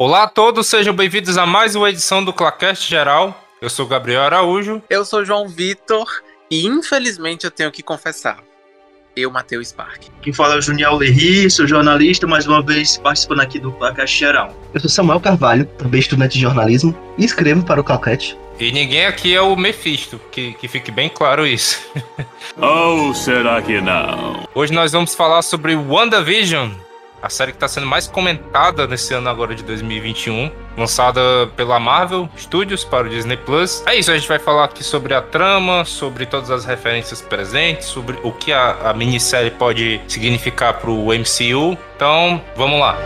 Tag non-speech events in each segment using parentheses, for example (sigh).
Olá a todos, sejam bem-vindos a mais uma edição do Clacast Geral. Eu sou Gabriel Araújo. Eu sou João Vitor e infelizmente eu tenho que confessar, eu matei o Spark. Quem fala é o Juniel Lerri, sou jornalista, mais uma vez participando aqui do Clacast Geral. Eu sou Samuel Carvalho, também estudante de jornalismo e escrevo para o Claquete. E ninguém aqui é o Mephisto, que, que fique bem claro isso. (laughs) Ou será que não? Hoje nós vamos falar sobre WandaVision, a série que está sendo mais comentada nesse ano agora de 2021, lançada pela Marvel Studios para o Disney Plus. É isso, a gente vai falar aqui sobre a trama, sobre todas as referências presentes, sobre o que a, a minissérie pode significar para o MCU. Então, vamos lá.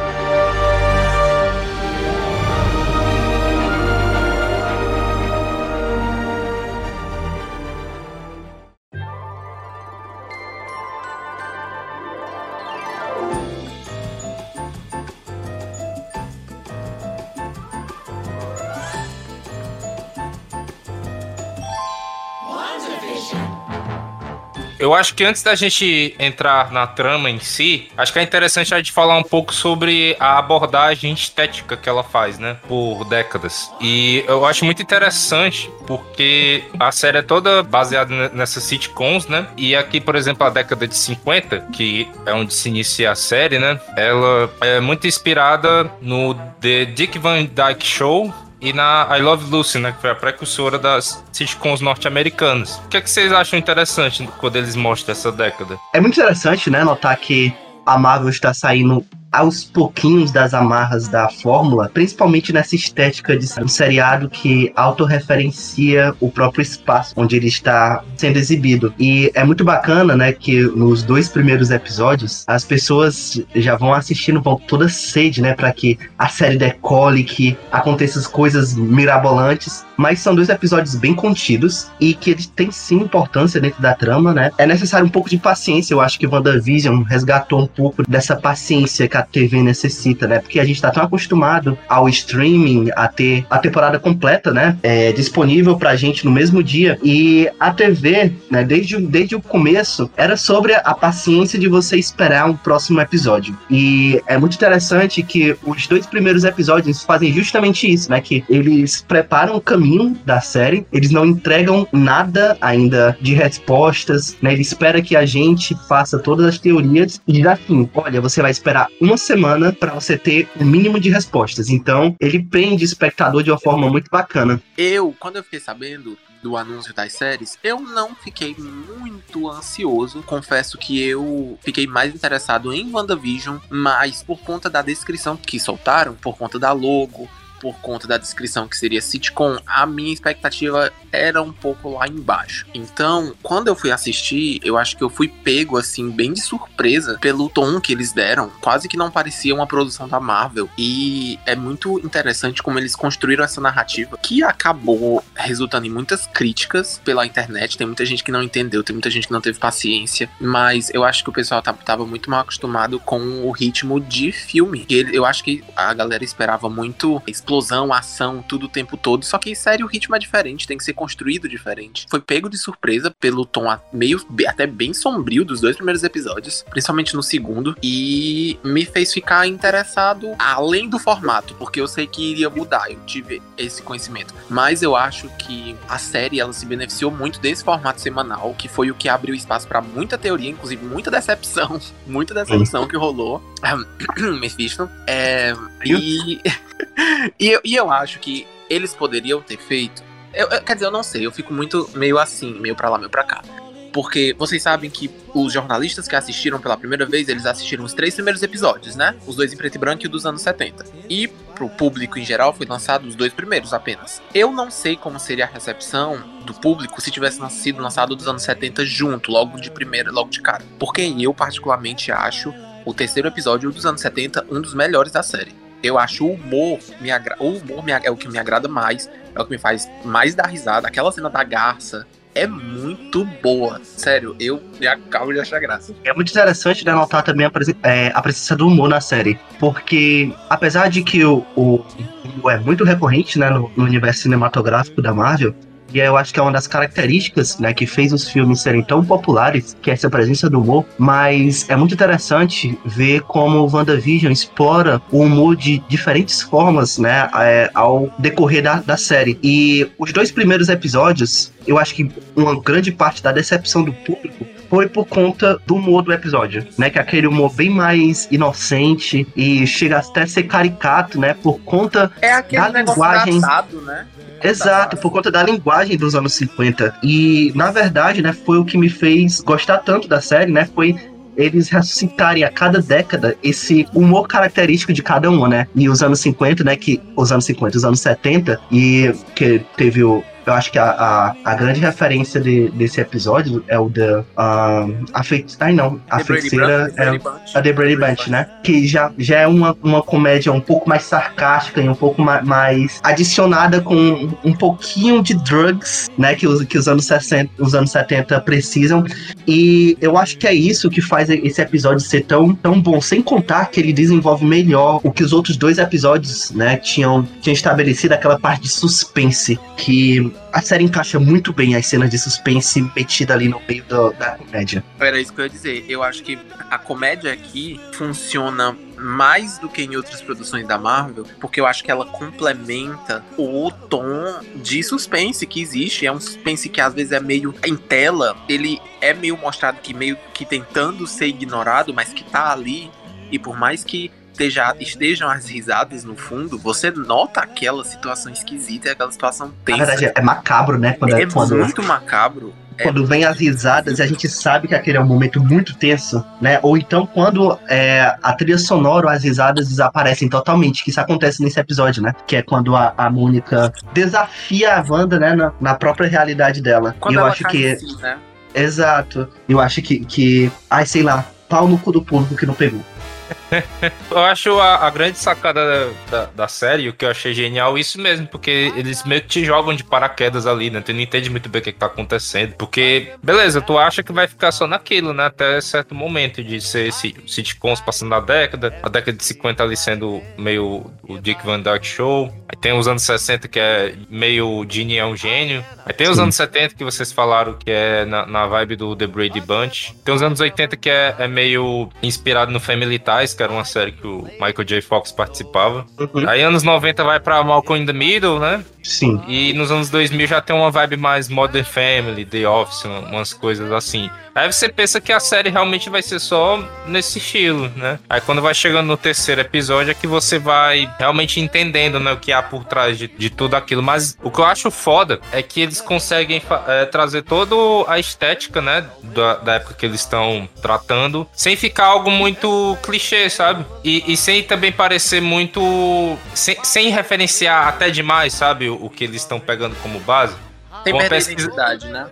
Eu acho que antes da gente entrar na trama em si, acho que é interessante a gente falar um pouco sobre a abordagem estética que ela faz, né? Por décadas. E eu acho muito interessante porque a série é toda baseada nessas sitcoms, né? E aqui, por exemplo, a década de 50, que é onde se inicia a série, né? Ela é muito inspirada no The Dick Van Dyke Show, e na I Love Lucy, né, que foi a precursora das sitcoms norte-americanas. O que, é que vocês acham interessante quando eles mostram essa década? É muito interessante, né, notar que a Marvel está saindo aos pouquinhos das amarras da fórmula, principalmente nessa estética de um seriado que autorreferencia o próprio espaço onde ele está sendo exibido. E é muito bacana, né, que nos dois primeiros episódios as pessoas já vão assistindo com toda sede, né, para que a série decole, que aconteçam coisas mirabolantes, mas são dois episódios bem contidos e que eles têm sim importância dentro da trama, né? É necessário um pouco de paciência, eu acho que WandaVision resgatou um pouco dessa paciência que a TV necessita, né? Porque a gente tá tão acostumado ao streaming, a ter a temporada completa, né? É, disponível pra gente no mesmo dia. E a TV, né, desde, desde o começo, era sobre a paciência de você esperar um próximo episódio. E é muito interessante que os dois primeiros episódios fazem justamente isso, né? Que eles preparam o caminho da série, eles não entregam nada ainda de respostas, né? Ele espera que a gente faça todas as teorias e diz assim: olha, você vai esperar uma uma semana para você ter o mínimo de respostas. Então, ele prende o espectador de uma forma muito bacana. Eu, quando eu fiquei sabendo do anúncio das séries, eu não fiquei muito ansioso. Confesso que eu fiquei mais interessado em WandaVision, mas por conta da descrição que soltaram, por conta da logo, por conta da descrição que seria sitcom, a minha expectativa era um pouco lá embaixo. Então, quando eu fui assistir, eu acho que eu fui pego assim bem de surpresa pelo tom que eles deram. Quase que não parecia uma produção da Marvel. E é muito interessante como eles construíram essa narrativa que acabou resultando em muitas críticas pela internet. Tem muita gente que não entendeu, tem muita gente que não teve paciência, mas eu acho que o pessoal tava muito mal acostumado com o ritmo de filme. eu acho que a galera esperava muito explosão, ação, tudo o tempo todo. Só que, sério, o ritmo é diferente, tem que ser construído diferente. Foi pego de surpresa pelo tom meio até bem sombrio dos dois primeiros episódios, principalmente no segundo, e me fez ficar interessado além do formato, porque eu sei que iria mudar, eu tive esse conhecimento. Mas eu acho que a série ela se beneficiou muito desse formato semanal, que foi o que abriu espaço para muita teoria, inclusive muita decepção, (laughs) muita decepção que rolou. (coughs) Mephisto. É, e (laughs) e, eu, e eu acho que eles poderiam ter feito. Eu, eu, quer dizer, eu não sei, eu fico muito meio assim, meio pra lá, meio pra cá. Porque vocês sabem que os jornalistas que assistiram pela primeira vez, eles assistiram os três primeiros episódios, né? Os dois em preto e branco e o dos anos 70. E pro público em geral foi lançado os dois primeiros apenas. Eu não sei como seria a recepção do público se tivesse sido lançado dos anos 70 junto, logo de primeira, logo de cara. Porque eu particularmente acho o terceiro episódio dos anos 70 um dos melhores da série eu acho o humor, me agra... o humor me... é o que me agrada mais, é o que me faz mais dar risada. Aquela cena da garça é muito boa. Sério, eu me acabo de achar graça. É muito interessante né, notar também a, presen é, a presença do humor na série. Porque, apesar de que o, o, o é muito recorrente né, no, no universo cinematográfico da Marvel, E eu acho que é uma das características, né, que fez os filmes serem tão populares, que é essa presença do humor. Mas é muito interessante ver como o WandaVision explora o humor de diferentes formas, né, é, ao decorrer da, da série. E os dois primeiros episódios, eu acho que uma grande parte da decepção do público foi por conta do humor do episódio, né? Que é aquele humor bem mais inocente e chega até a ser caricato, né? Por conta É Da linguagem- engraçado, né? Exato, por conta da linguagem dos anos 50. E, na verdade, né, foi o que me fez gostar tanto da série, né? Foi eles ressuscitarem a cada década esse humor característico de cada uma, né? E os anos 50, né? Que. Os anos 50, os anos 70, e que teve o. Eu acho que a, a, a grande referência de- desse episódio é o da. ah, a feiticeira. Não. A The Brady feiticeira The é Brady Bunch. a The Brady Bunch, né? Que já, já é uma, uma comédia um pouco mais sarcástica e um pouco ma- mais adicionada com um, um pouquinho de drugs, né? Que os, que os anos 60, os anos 70 precisam. E eu acho que é isso que faz esse episódio ser tão, tão bom. Sem contar que ele desenvolve melhor o que os outros dois episódios, né, tinham, tinham estabelecido aquela parte de suspense. Que a série encaixa muito bem as cenas de suspense metida ali no meio do- da comédia. Era isso que eu ia dizer. Eu acho que a comédia aqui funciona mais do que em outras produções da Marvel, porque eu acho que ela complementa o tom de suspense que existe. É um suspense que às vezes é meio em tela, ele é meio mostrado que meio que tentando ser ignorado, mas que tá ali. E por mais que esteja, estejam as risadas no fundo, você nota aquela situação esquisita, aquela situação Na tensa. verdade, é macabro, né? Quando, é quando, muito macabro. É quando vem as risadas e a gente sabe que aquele é um momento muito tenso, né? Ou então quando é, a trilha sonora ou as risadas desaparecem totalmente, que isso acontece nesse episódio, né? Que é quando a, a Mônica desafia a Wanda, né? Na, na própria realidade dela. Quando e eu acho cai que. si, né? Exato. Eu acho que, que. Ai, sei lá, pau no cu do público que não pegou. (laughs) Eu acho a, a grande sacada da, da série, o que eu achei genial, isso mesmo, porque eles meio que te jogam de paraquedas ali, né? Tu não entende muito bem o que, que tá acontecendo. Porque, beleza, tu acha que vai ficar só naquilo, né? Até certo momento de ser esse sitcoms passando a década, a década de 50 ali sendo meio o Dick Van Dyke Show. Aí tem os anos 60 que é meio o Gene é um gênio. Aí tem os Sim. anos 70 que vocês falaram que é na, na vibe do The Brady Bunch. Tem os anos 80 que é, é meio inspirado no Family Ties, que era uma série que o Michael J. Fox participava. Aí anos 90 vai pra Malcolm in the Middle, né? Sim. E nos anos 2000 já tem uma vibe mais Modern Family, The Office, umas coisas assim. Aí você pensa que a série realmente vai ser só nesse estilo, né? Aí quando vai chegando no terceiro episódio é que você vai realmente entendendo, né, o que há por trás de, de tudo aquilo. Mas o que eu acho foda é que eles conseguem é, trazer toda a estética, né, da, da época que eles estão tratando, sem ficar algo muito clichê, sabe? E, e sem também parecer muito. Sem, sem referenciar até demais, sabe? O, o que eles estão pegando como base. Tem Uma pesquisa- identidade, né?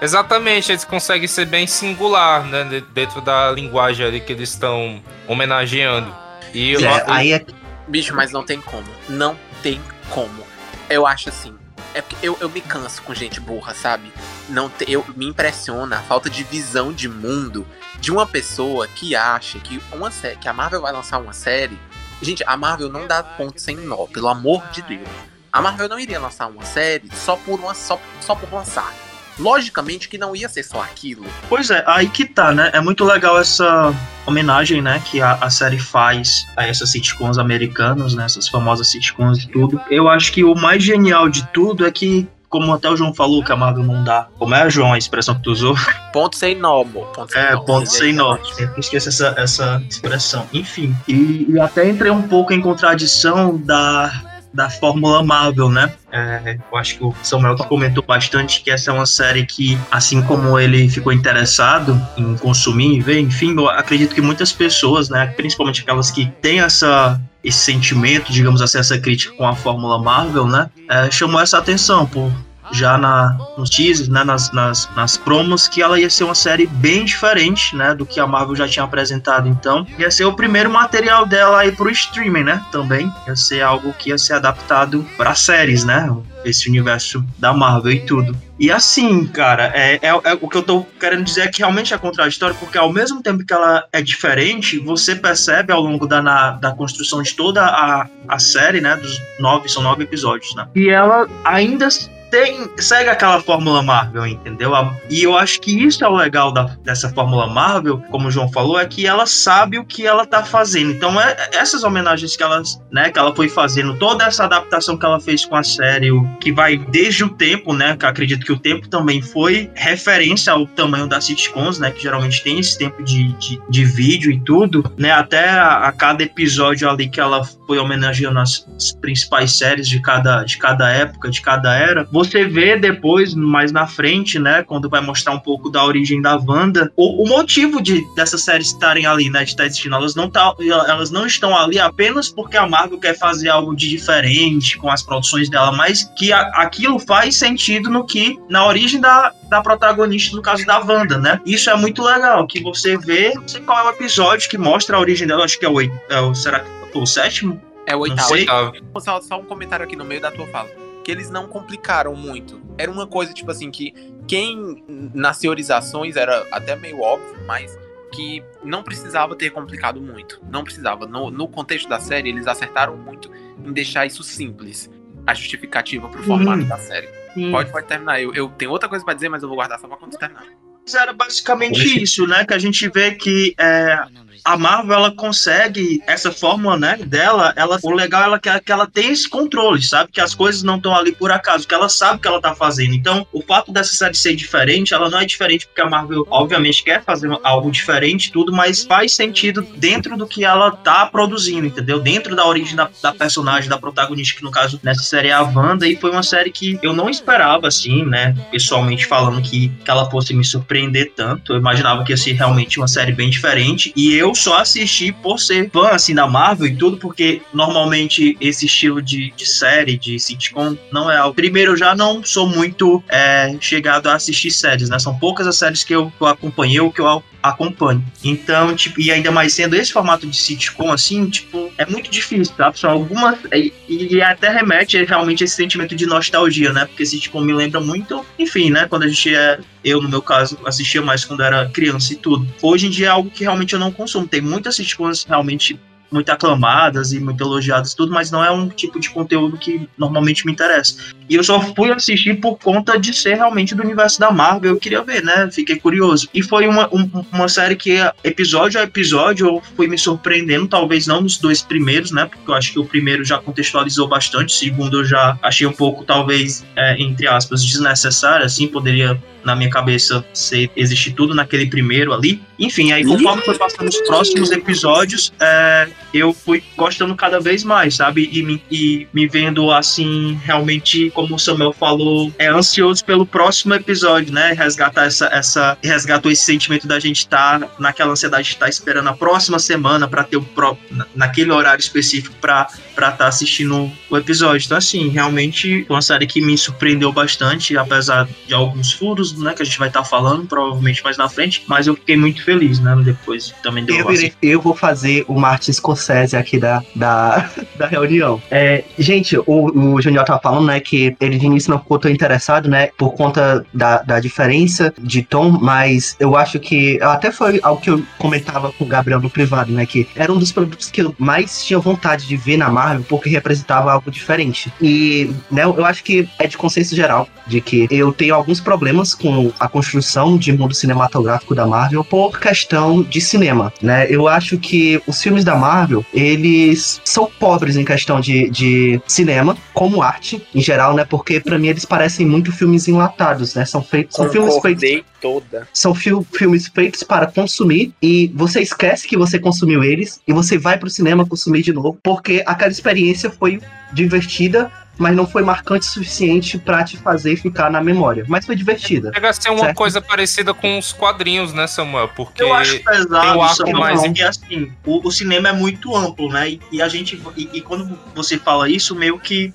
Exatamente, eles conseguem ser bem singular, né? de- Dentro da linguagem ali que eles estão homenageando. E eu- É, aí é Bicho, mas não tem como. Não tem como. Eu acho assim. É porque eu, eu me canso com gente burra, sabe? Não te- eu me impressiona a falta de visão de mundo de uma pessoa que acha que uma sé- que a Marvel vai lançar uma série. Gente, a Marvel não dá ponto sem nó, pelo amor de Deus. A Marvel não iria lançar uma série só por uma só, só por lançar. Logicamente que não ia ser só aquilo. Pois é, aí que tá, né? É muito legal essa homenagem, né, que a, a série faz a essas sitcoms americanas, né, essas famosas sitcoms e tudo. Eu acho que o mais genial de tudo é que, como até o João falou, que a Marvel não dá. Como é, João, a expressão que tu usou? Ponto sem nó, amor. Ponto sem É, nó. ponto sem nó. Sempre esqueço essa, essa expressão. Enfim. E, e até entrei um pouco em contradição da, da Fórmula Marvel, né? É, eu acho que o Samuel comentou bastante que essa é uma série que, assim como ele ficou interessado em consumir e ver, enfim, eu acredito que muitas pessoas, né, principalmente aquelas que têm essa esse sentimento, digamos assim, essa crítica com a Fórmula Marvel, né, é, chamou essa atenção por já na, nos teasers, né, nas, nas, nas promos, que ela ia ser uma série bem diferente, né, do que a Marvel já tinha apresentado, então, ia ser o primeiro material dela aí pro streaming, né, também, ia ser algo que ia ser adaptado para séries, né, esse universo da Marvel e tudo. E assim, cara, é, é, é o que eu tô querendo dizer é que realmente é contraditório, porque ao mesmo tempo que ela é diferente, você percebe ao longo da, na, da construção de toda a, a série, né, dos nove, são nove episódios, né, e ela ainda tem segue aquela fórmula Marvel, entendeu? E eu acho que isso é o legal da, dessa fórmula Marvel, como o João falou, é que ela sabe o que ela tá fazendo. Então, é, essas homenagens que ela, né, que ela foi fazendo, toda essa adaptação que ela fez com a série, que vai desde o tempo, né? Que acredito que o tempo também foi referência ao tamanho das sitcoms, né? Que geralmente tem esse tempo de, de, de vídeo e tudo, né? Até a, a cada episódio ali que ela foi homenageando as, as principais séries de cada, de cada época, de cada era. Você vê depois, mais na frente, né? Quando vai mostrar um pouco da origem da Wanda, o, o motivo de dessas séries estarem ali, né? De estar existindo, elas não, tá, elas não estão ali apenas porque a Marvel quer fazer algo de diferente com as produções dela, mas que a- aquilo faz sentido no que na origem da, da protagonista, no caso da Wanda, né? Isso é muito legal, que você vê, não sei qual é o episódio que mostra a origem dela, acho que é o, é o será que foi o sétimo? É o oitavo. sei. Oitavo. Só, só um comentário aqui no meio da tua fala. Que eles não complicaram muito. Era uma coisa, tipo assim, que quem nas teorizações era até meio óbvio, mas que não precisava ter complicado muito. Não precisava. No, no contexto da série, eles acertaram muito em deixar isso simples. A justificativa pro formato Uhum. da série. Pode, pode terminar. Eu, eu tenho outra coisa pra dizer, mas eu vou guardar só pra quando terminar. Mas era basicamente isso, né? Que a gente vê que é, a Marvel ela consegue essa fórmula, né, dela, ela o legal é ela que, que ela tem esse controle, sabe? Que as coisas não estão ali por acaso, que ela sabe o que ela tá fazendo. Então, o fato dessa série ser diferente, ela não é diferente porque a Marvel obviamente quer fazer algo diferente, tudo, mas faz sentido dentro do que ela tá produzindo, entendeu? Dentro da origem da, da personagem, da protagonista, que no caso nessa série é a Wanda, e foi uma série que eu não esperava, assim, né? Pessoalmente falando que, que ela fosse me surpreender tanto. Eu imaginava que ia ser realmente uma série bem diferente. E eu só assisti por ser fã, assim, da Marvel e tudo, porque normalmente esse estilo de, de série, de sitcom, não é algo. Primeiro, eu já não sou muito é, chegado a assistir séries, né? São poucas as séries que eu, que eu acompanhei ou que eu acompanho. Então, tipo, e ainda mais sendo esse formato de sitcom, assim, tipo, é muito difícil, sabe? São algumas. E, e até remete realmente esse sentimento de nostalgia, né? Porque sitcom me lembra muito, enfim, né? Quando a gente é. Eu, no meu caso, assistia mais quando era criança e tudo. Hoje em dia é algo que realmente eu não consumo. Tem muitas sitcoms realmente muito aclamadas e muito elogiadas tudo, mas não é um tipo de conteúdo que normalmente me interessa. E eu só fui assistir por conta de ser realmente do universo da Marvel. Eu queria ver, né? Fiquei curioso. E foi uma, um- uma série que, episódio a episódio, eu fui me surpreendendo. Talvez não nos dois primeiros, né? Porque eu acho que o primeiro já contextualizou bastante. O segundo eu já achei um pouco, talvez, é, entre aspas, desnecessário. Assim, poderia, na minha cabeça, ser, existir tudo naquele primeiro ali. Enfim, aí conforme foi passando os próximos episódios, é, eu fui gostando cada vez mais, sabe? E me, e me vendo assim, realmente, como o Samuel falou, é ansioso pelo próximo episódio, né? Resgatar essa. essa resgatou esse sentimento da gente estar naquela ansiedade de estar esperando a próxima semana para ter o próprio. naquele horário específico para estar tá assistindo o episódio. Então, assim, realmente foi uma série que me surpreendeu bastante, apesar de alguns furos, né? Que a gente vai estar falando, provavelmente mais na frente. Mas eu fiquei muito feliz, né? Depois também deu Eu, virei- eu vou fazer o Martin Scorsese aqui da, da, (laughs) da reunião. É, gente, o, o Junior tava falando, né, que ele de início não ficou tão interessado, né, por conta da, da diferença de tom, mas eu acho que até foi algo que eu comentava com o Gabriel no privado, né, que era um dos produtos que eu mais tinha vontade de ver na Marvel, porque representava algo diferente. E, né, eu acho que é de consenso geral de que eu tenho alguns problemas com a construção de mundo cinematográfico da Marvel por questão de cinema, né? Eu acho que os filmes da Marvel, eles são pobres em questão de, de cinema, como arte em geral, né? Porque pra mim eles parecem muito filmes enlatados, né? São feitos, são filmes feitos toda. são fil- filmes feitos para consumir e você esquece que você consumiu eles e você vai pro cinema consumir de novo, porque aquela experiência foi divertida, mas não foi marcante o suficiente pra te fazer ficar na memória. Mas foi divertida. Chega a ser uma Certo. coisa parecida com os quadrinhos, né, Samuel? Porque Eu acho pesado, Samuel, mais porque assim, o, o cinema é muito amplo, né? E, e a gente. E, e quando você fala isso, meio que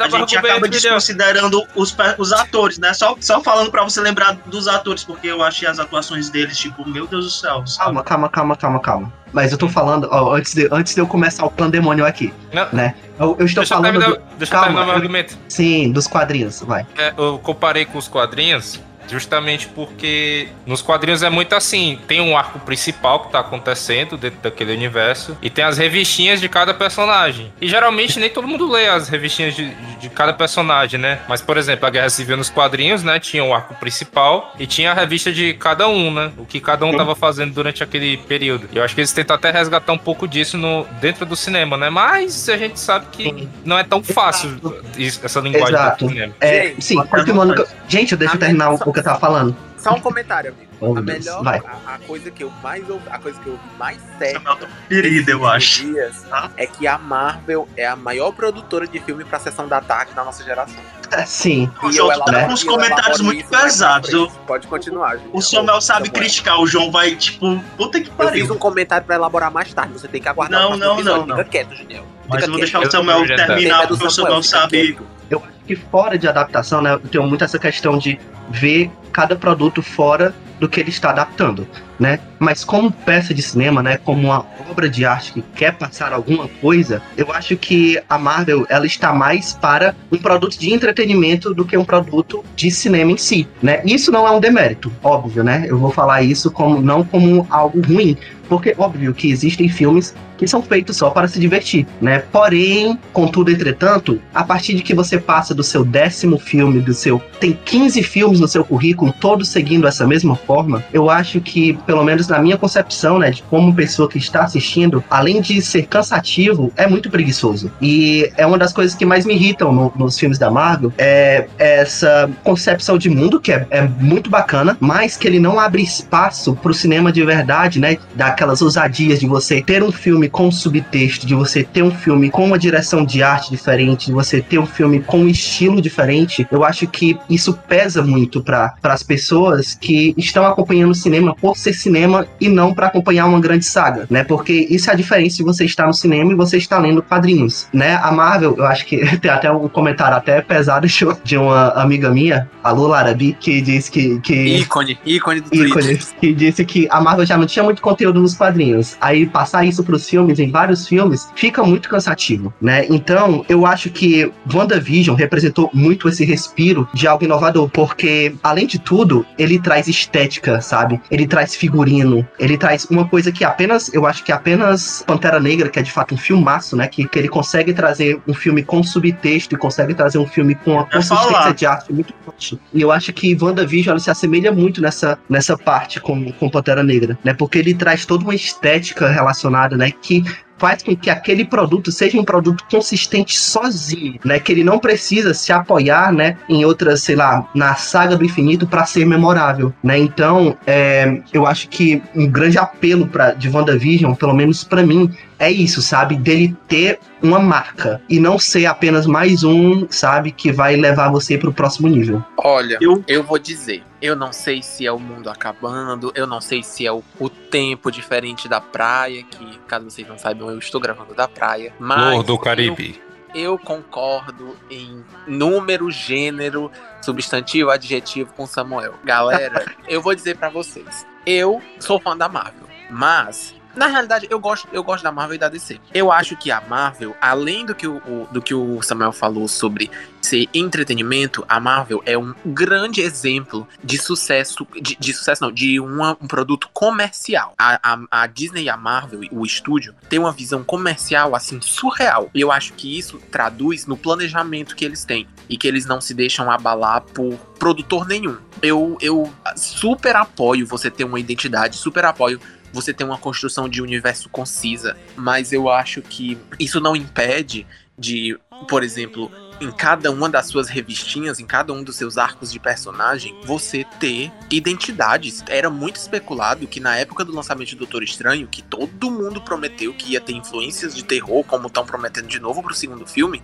a gente acaba desconsiderando os, os atores, né? Só, só falando pra você lembrar dos atores, porque eu achei as atuações deles, tipo, meu Deus do céu. sabe? Calma, calma, calma, calma, calma. Mas eu tô falando, ó, antes de, antes de eu começar o pandemônio aqui, Não. né? Eu, eu estou Deixa eu falando, terminar, do- deixa eu Calma, terminar meu eu- argumento. sim, dos quadrinhos, vai. É, eu comparei com os quadrinhos justamente porque nos quadrinhos é muito assim, tem um arco principal que tá acontecendo dentro daquele universo e tem as revistinhas de cada personagem. E geralmente nem todo mundo lê as revistinhas de, de cada personagem, né? Mas, por exemplo, a Guerra Civil nos quadrinhos, né? Tinha o arco principal e tinha a revista de cada um, né? O que cada um tava fazendo durante aquele período. E eu acho que eles tentam até resgatar um pouco disso no, dentro do cinema, né? Mas a gente sabe que não é tão fácil isso- essa linguagem Exato. do cinema. É, sim, continuando. eu- Gente, deixa eu terminar o que eu tava falando. Só um comentário, amigo. Oh, a Deus. melhor, Vai. a, a coisa que eu mais ouvi, a coisa que eu ouvi mais sério Samuel tá ferido, eu acho. dias Tá? é que a Marvel é a maior produtora de filme pra sessão da tarde na nossa geração. É, Sim. O E João eu tá com uns eu comentários muito pra pesados. Eu- Pode continuar, Julião. O Samuel sabe Samuel. criticar, o João vai, tipo, puta que Eu pariu. fiz um comentário pra elaborar mais tarde. Você tem que aguardar Não, o não, episódio. não, Fica quieto, Julião. Mas eu vou deixar o Eu- Samuel eu terminar, porque o Samuel, sabe. Eu acho que fora de adaptação, né, eu tenho muito essa questão de ver cada produto fora do que ele está adaptando, né? Mas como peça de cinema, né, como uma obra de arte que quer passar alguma coisa, eu acho que a Marvel ela está mais para um produto de entretenimento do que um produto de cinema em si, né? Isso não é um demérito, óbvio, né? Eu vou falar isso como não como algo ruim, porque óbvio que existem filmes que são feitos só para se divertir, né? Porém, contudo, entretanto, a partir de que você passa do seu décimo filme, do seu tem 15 filmes no seu currículo, todos seguindo essa mesma forma, eu acho que, pelo menos na minha concepção, né, de como pessoa que está assistindo, além de ser cansativo, é muito preguiçoso. E é uma das coisas que mais me irritam no- nos filmes da Marvel, é essa concepção de mundo que é, é muito bacana, mas que ele não abre espaço pro cinema de verdade, né? Daquelas ousadias de você ter um filme com subtexto, de você ter um filme com uma direção de arte diferente, de você ter um filme com um estilo diferente. Eu acho que isso pesa muito para as pessoas que estão acompanhando o cinema por ser cinema e não para acompanhar uma grande saga, né? Porque isso é a diferença de você estar no cinema e você estar lendo quadrinhos, né? A Marvel, eu acho que (laughs) tem até um comentário até pesado de uma amiga minha, a Lula Arabi, que diz que, que Ícone, ícone do Twitter. ícones que disse que a Marvel já não tinha muito conteúdo nos quadrinhos. Aí passar isso pros filmes, em vários filmes, fica muito cansativo, né? Então, eu acho que WandaVision representou muito esse respiro de algo inovador, porque, além de tudo, ele traz estética, sabe? Ele traz figurino, ele traz uma coisa que apenas, eu acho que apenas Pantera Negra, que é de fato um filmaço, né? Que, que ele consegue trazer um filme com subtexto e consegue trazer um filme com uma falar. consistência de arte muito forte. E eu acho que WandaVision ela se assemelha muito nessa, nessa parte com, com Pantera Negra, né? Porque ele traz toda uma estética relacionada, né? Que faz com que aquele produto seja um produto consistente sozinho, né? Que ele não precisa se apoiar, né? Em outras, sei lá, na saga do infinito para ser memorável, né? Então, é, eu acho que um grande apelo para de WandaVision, pelo menos para mim, é isso, sabe? Dele ter uma marca e não ser apenas mais um, sabe? Que vai levar você pro próximo nível. Olha, Eu- eu vou dizer, eu não sei se é o mundo acabando, eu não sei se é o, o tempo diferente da praia, que caso vocês não saibam, eu estou gravando da praia. Mas do eu- Caribe. Eu, concordo em número, gênero, substantivo, adjetivo com Samuel. Galera, (laughs) eu vou dizer pra vocês, eu sou fã da Marvel, mas na realidade, eu gosto, eu gosto da Marvel e da DC. Eu acho que a Marvel, além do que o, o- do que o Samuel falou sobre ser entretenimento, a Marvel é um grande exemplo de sucesso, de, de sucesso não, de uma- um produto comercial. A, a, a Disney e a Marvel, o estúdio, tem uma visão comercial, assim, surreal. E eu acho que isso traduz no planejamento que eles têm. E que eles não se deixam abalar por produtor nenhum. Eu, eu super apoio você ter uma identidade, super apoio você ter uma construção de universo concisa, mas eu acho que isso não impede de, por exemplo, em cada uma das suas revistinhas, em cada um dos seus arcos de personagem, você ter identidades. Era muito especulado que na época do lançamento de Doutor Estranho, que todo mundo prometeu que ia ter influências de terror, como estão prometendo de novo pro segundo filme,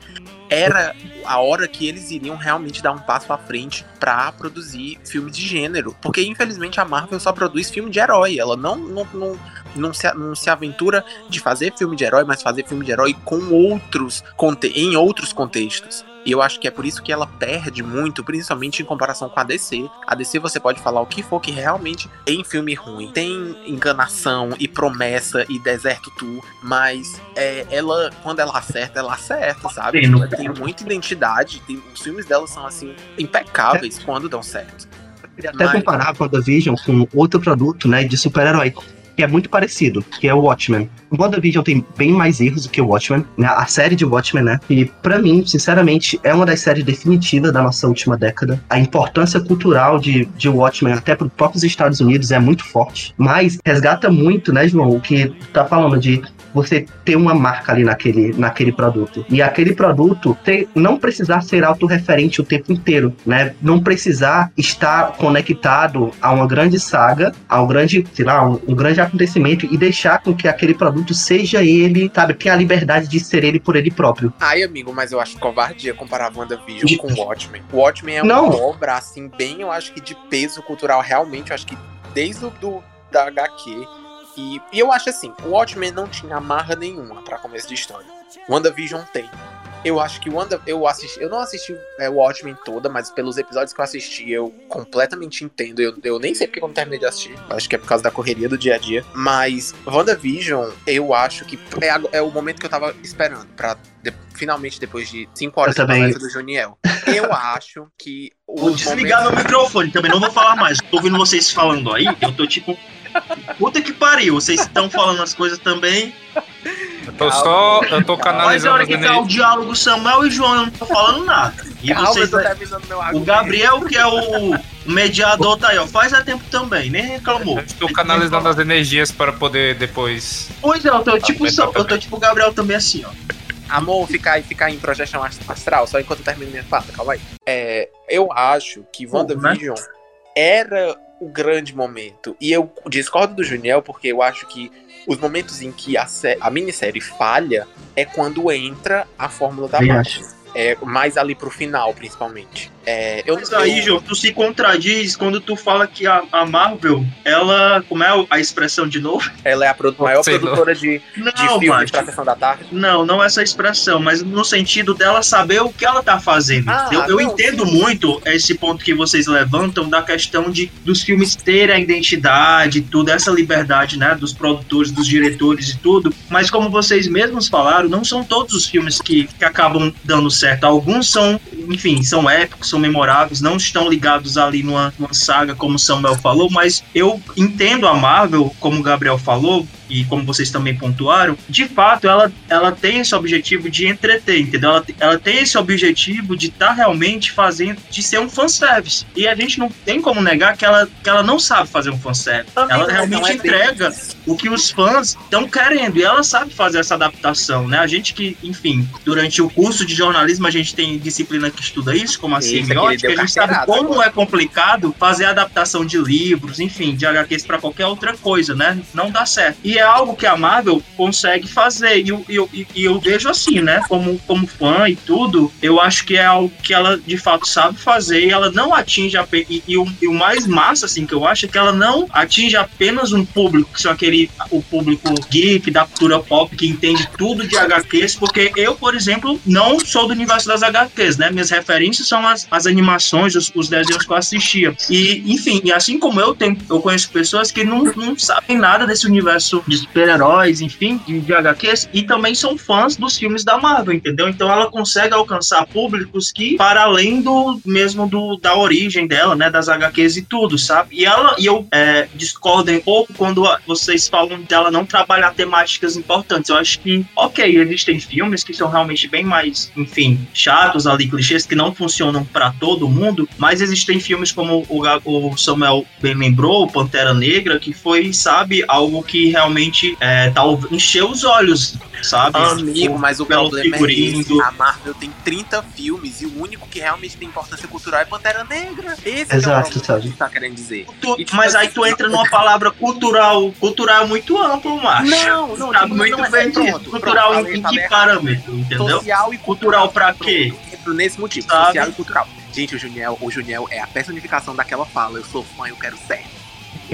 era a hora que eles iriam realmente dar um passo à frente pra produzir filme de gênero. Porque infelizmente a Marvel só produz filme de herói. Ela não, não, não, não, se, não se aventura de fazer filme de herói, mas fazer filme de herói com outros em outros contextos. E eu acho que é por isso que ela perde muito, principalmente em comparação com a DC. A DC você pode falar o que for que realmente em filme ruim tem enganação e promessa e deserto tu, mas é, ela quando ela acerta, ela acerta, sabe? Sim, ela tem muita identidade, tem- os filmes dela são assim impecáveis quando dão certo. Eu queria até Mas- comparar a WandaVision com outro produto, né, de super-herói. Que é muito parecido, que é o Watchmen. O WandaVision tem bem mais erros do que o Watchmen, né? A série de Watchmen, né? E para mim, sinceramente, é uma das séries definitivas da nossa última década. A importância cultural de, de Watchmen, até para os próprios Estados Unidos, é muito forte. Mas resgata muito, né, João, o que tá falando de você ter uma marca ali naquele, naquele produto. E aquele produto ter, não precisar ser autorreferente o tempo inteiro, né? Não precisar estar conectado a uma grande saga, a um grande, sei lá, um, um grande acontecimento e deixar com que aquele produto seja ele, sabe, ter a liberdade de ser ele por ele próprio. Ai, amigo, mas eu acho covardia comparar WandaVision de... com Watchmen. Watchmen é uma Não. obra, assim, bem, eu acho que de peso cultural, realmente, eu acho que desde o do, da HQ e, e, eu acho assim, o Watchmen não tinha amarra nenhuma para começo de história. WandaVision tem. Eu acho que Wanda, eu assisti, eu não assisti é, o Watchmen toda, mas pelos episódios que eu assisti, eu completamente entendo. Eu, eu nem sei porque eu não terminei de assistir. Acho que é por causa da correria do dia a dia. Mas WandaVision, eu acho que é, é o momento que eu tava esperando para de, finalmente depois de 5 horas de conversa do Juniel. Eu (laughs) acho que Vou desligar meu microfone, também não vou falar mais. Tô ouvindo vocês falando aí, eu tô tipo Puta que pariu, vocês estão falando as coisas também. Eu tô só. Eu tô canalizando. Mas a hora que tá o diálogo Samuel e João, eu não tô falando nada. E Calma, vocês. eu tô terminando meu O. Gabriel, que é o mediador, tá aí, ó. Faz a tempo também, nem reclamou. Eu estou canalizando as energias para poder depois. Pois é, eu tô tipo, tá eu tô tipo o Gabriel também assim, ó. Amor, ficar ficar em projeção astral, só enquanto eu termino minha fala, calma aí. É, eu acho que Fogo, WandaVision era o grande momento. E eu discordo do Juniel, porque eu acho que os momentos em que a, a minissérie falha é quando entra a fórmula da Marvel. É, mais ali pro final, principalmente. É, eu Mas aí, eu- João, tu se contradiz quando tu fala que a, a Marvel, ela. Como é a expressão de novo? (laughs) ela é a produ- maior Sei produtora de, de Não, filmes macho. pra sessão da tarde. Não, não essa expressão, mas no sentido dela saber o que ela tá fazendo. Ah, eu eu não, entendo sim. muito esse ponto que vocês levantam da questão de dos filmes terem a identidade, tudo, essa liberdade, né, dos produtores, dos diretores e tudo. Mas como vocês mesmos falaram, não são todos os filmes que, que acabam dando certo. Alguns são, enfim, são épicos, são memoráveis, não estão ligados ali numa, numa saga, como Samuel falou, mas eu entendo a Marvel, como o Gabriel falou, e como vocês também pontuaram, de fato ela, ela tem esse objetivo de entreter, entendeu? Ela, ela tem esse objetivo de estar realmente fazendo, de ser um fanservice. E a gente não tem como negar que ela, que ela não sabe fazer um fanservice. Também ela realmente é bem entrega isso. o que os fãs estão querendo e ela sabe fazer essa adaptação, né? A gente que, enfim, durante o curso de jornalismo a gente tem disciplina que estuda isso, como a Isso, aquele semiótica, a gente sabe como agora. é complicado fazer a adaptação de livros, enfim, de HQs para qualquer outra coisa, né? Não dá certo. E é algo que a Marvel consegue fazer. E eu, eu, eu vejo assim, né? Como, como fã e tudo, eu acho que é algo que ela de fato sabe fazer e ela não atinge apenas. E, e o, e o mais massa, assim, que eu acho é que ela não atinge apenas um público, que são aquele o público geek da cultura pop que entende tudo de HQs, porque eu, por exemplo, não sou do universo das HQs, né? Minhas referências são as, as animações, os, os desenhos que eu assistia. E, enfim, e assim como eu, tenho, eu conheço pessoas que não, não sabem nada desse universo de super-heróis, enfim, de, de HQs, e também são fãs dos filmes da Marvel, entendeu? Então ela consegue alcançar públicos que, para além do mesmo do, da origem dela, né? Das HQs e tudo, sabe? E ela, e eu é, discordo um pouco quando vocês falam dela não trabalhar temáticas importantes. Eu acho que, ok, existem filmes que são realmente bem mais, enfim, chatos ali, clichês que não funcionam para todo mundo, mas existem filmes como o, o Samuel bem lembrou, Pantera Negra, que foi, sabe, algo que realmente é, tal, encheu os olhos, sabe? Amigo, mas o problema é figurino esse. do- A Marvel tem 30 filmes e o único que realmente tem importância cultural é Pantera Negra. Esse Exato, que é o sabe? que você tá querendo dizer. Tu- E, tipo, mas aí tu entra numa palavra cultural. Cultural é muito amplo, macho. Não, não, Sabe tipo, muito não é- bem pronto, pronto, Cultural falei, em, em que parâmetro, entendeu? Social e Cultural pra quê? Pronto, nesse motivo, Sabe? social e cultural. Gente, o Juniel, o Juniel é a personificação daquela fala, eu sou fã, eu quero ser.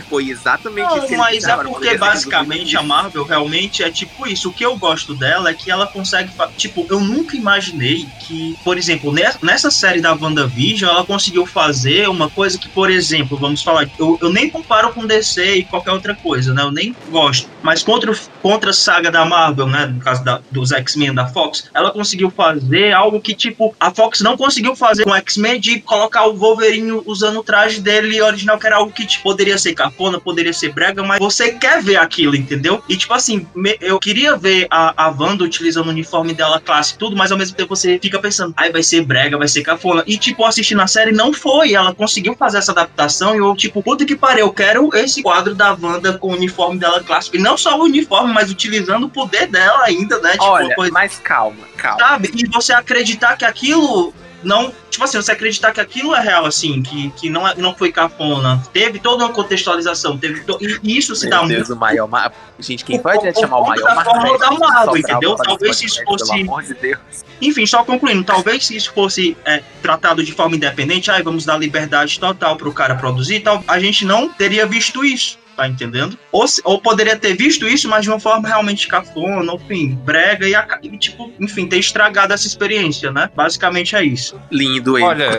Foi exatamente isso Não, mas é porque basicamente a Marvel realmente é tipo isso. O que eu gosto dela é que ela consegue. Tipo, eu nunca imaginei que, por exemplo, ne- nessa série da WandaVision, ela conseguiu fazer uma coisa que, por exemplo, vamos falar, eu, eu nem comparo com DC e qualquer outra coisa, né? Eu nem gosto. mas contra, contra a saga da Marvel, né, no caso da, dos X-Men da Fox, ela conseguiu fazer algo que, tipo, a Fox não conseguiu fazer com o X-Men de colocar o Wolverine usando o traje dele original, que era algo que tipo, poderia ser cafona, poderia ser brega, mas você quer ver aquilo, entendeu? E, tipo assim, me, eu queria ver a, a Wanda utilizando o uniforme dela, classe e tudo, mas ao mesmo tempo você fica pensando, ai, vai ser brega, vai ser cafona. E, tipo, assistindo a série, não foi. Ela conseguiu fazer essa adaptação e eu, tipo, puta que pariu, eu quero esse quadro da Wanda com o uniforme dela clássico. E não só o uniforme, mas utilizando o poder dela ainda, né? Tipo, Olha, coisa... mas calma, calma. Sabe? E você acreditar que aquilo não, tipo assim, você acreditar que aquilo é real, assim, que, que não, é, não foi cafona. Teve toda uma contextualização, teve to... e isso se Meu dá Deus, muito. o maior. Ma... Gente, quem pode o, chamar o maior da forma da Marvel, entendeu? Talvez se isso fosse. De Enfim, só concluindo, talvez se isso fosse é, tratado de forma independente, aí vamos dar liberdade total para o cara produzir, tal, a gente não teria visto isso tá entendendo? Ou, ou poderia ter visto isso, mas de uma forma realmente cafona, enfim, brega e, e, tipo, enfim, ter estragado essa experiência, né? Basicamente é isso. Lindo ele, Olha,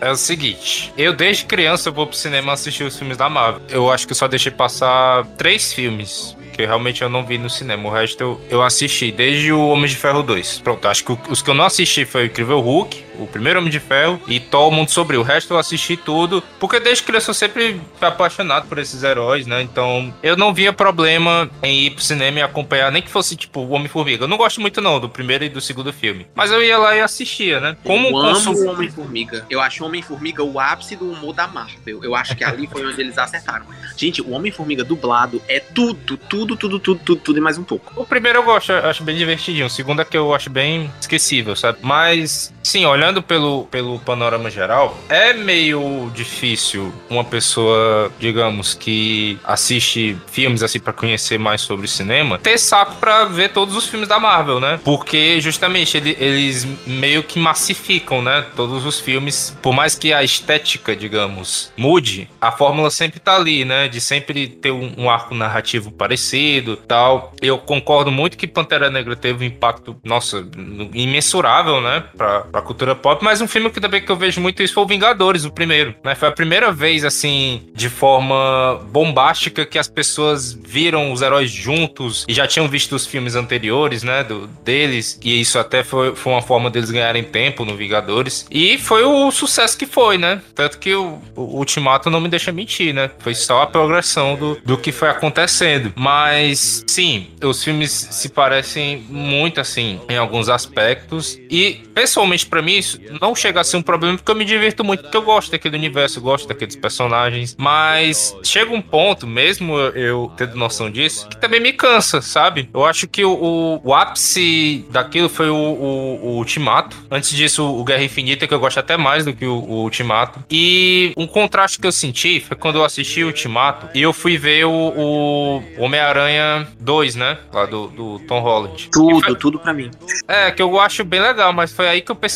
é o seguinte, eu desde criança eu vou pro cinema assistir os filmes da Marvel. Eu acho que eu só deixei passar três filmes que realmente eu não vi no cinema. O resto eu, eu assisti, desde o Homem de Ferro 2. Pronto, acho que os que eu não assisti foi o Incrível Hulk, o primeiro Homem de Ferro e Thor, o Mundo Sobre. O resto eu assisti tudo, porque desde criança eu sempre fui apaixonado por esses heróis, né? Então eu não via problema em ir pro cinema e acompanhar, nem que fosse tipo o Homem-Formiga. Eu não gosto muito não do primeiro e do segundo filme, mas eu ia lá e assistia, né? Como eu amo o Homem-Formiga. Eu acho o Homem-Formiga o ápice do humor da Marvel. Eu acho que ali foi onde eles acertaram. Gente, o Homem-Formiga dublado é tudo, tudo, tudo, tudo, tudo, tudo e mais um pouco. O primeiro eu gosto, eu acho bem divertidinho. O segundo é que eu acho bem esquecível, sabe? Mas, sim, olhando pelo, pelo panorama geral, é meio difícil uma pessoa, digamos, que assiste filmes assim para conhecer mais sobre cinema, ter saco para ver todos os filmes da Marvel, né? Porque justamente ele, eles meio que massificam, né? Todos os filmes, por mais que a estética, digamos, mude, a fórmula sempre tá ali, né? De sempre ter um, um arco narrativo parecido, tal. Eu concordo muito que Pantera Negra teve um impacto, nossa, imensurável, né? Pra, pra cultura pop, mas um filme que também que eu vejo muito isso foi o Vingadores, o primeiro, né? Foi a primeira vez, assim, de forma bombástica que as pessoas viram os heróis juntos e já tinham visto os filmes anteriores, né? Do, deles, e isso até foi, foi uma forma deles ganharem tempo no Vingadores. E foi o sucesso que foi, né? Tanto que o, o Ultimato não me deixa mentir, né? Foi só a progressão do, do que foi acontecendo. Mas, sim, os filmes se parecem muito, assim, em alguns aspectos. E, pessoalmente, para mim, isso não chega a ser um problema porque eu me divirto muito, porque eu gosto daquele universo, gosto daqueles personagens. Mas chega um ponto, mesmo eu tendo noção disso, que também me cansa, sabe? Eu acho que o, o, o ápice daquilo foi o, o, Ultimato. Antes disso, o Guerra Infinita, que eu gosto até mais do que o, Ultimato. E um contraste que eu senti foi quando eu assisti o Ultimato e eu fui ver o, Homem-Aranha 2, né? Lá do, do Tom Holland. Tudo, foi... tudo pra mim. É, que eu acho bem legal, mas foi aí que eu percebi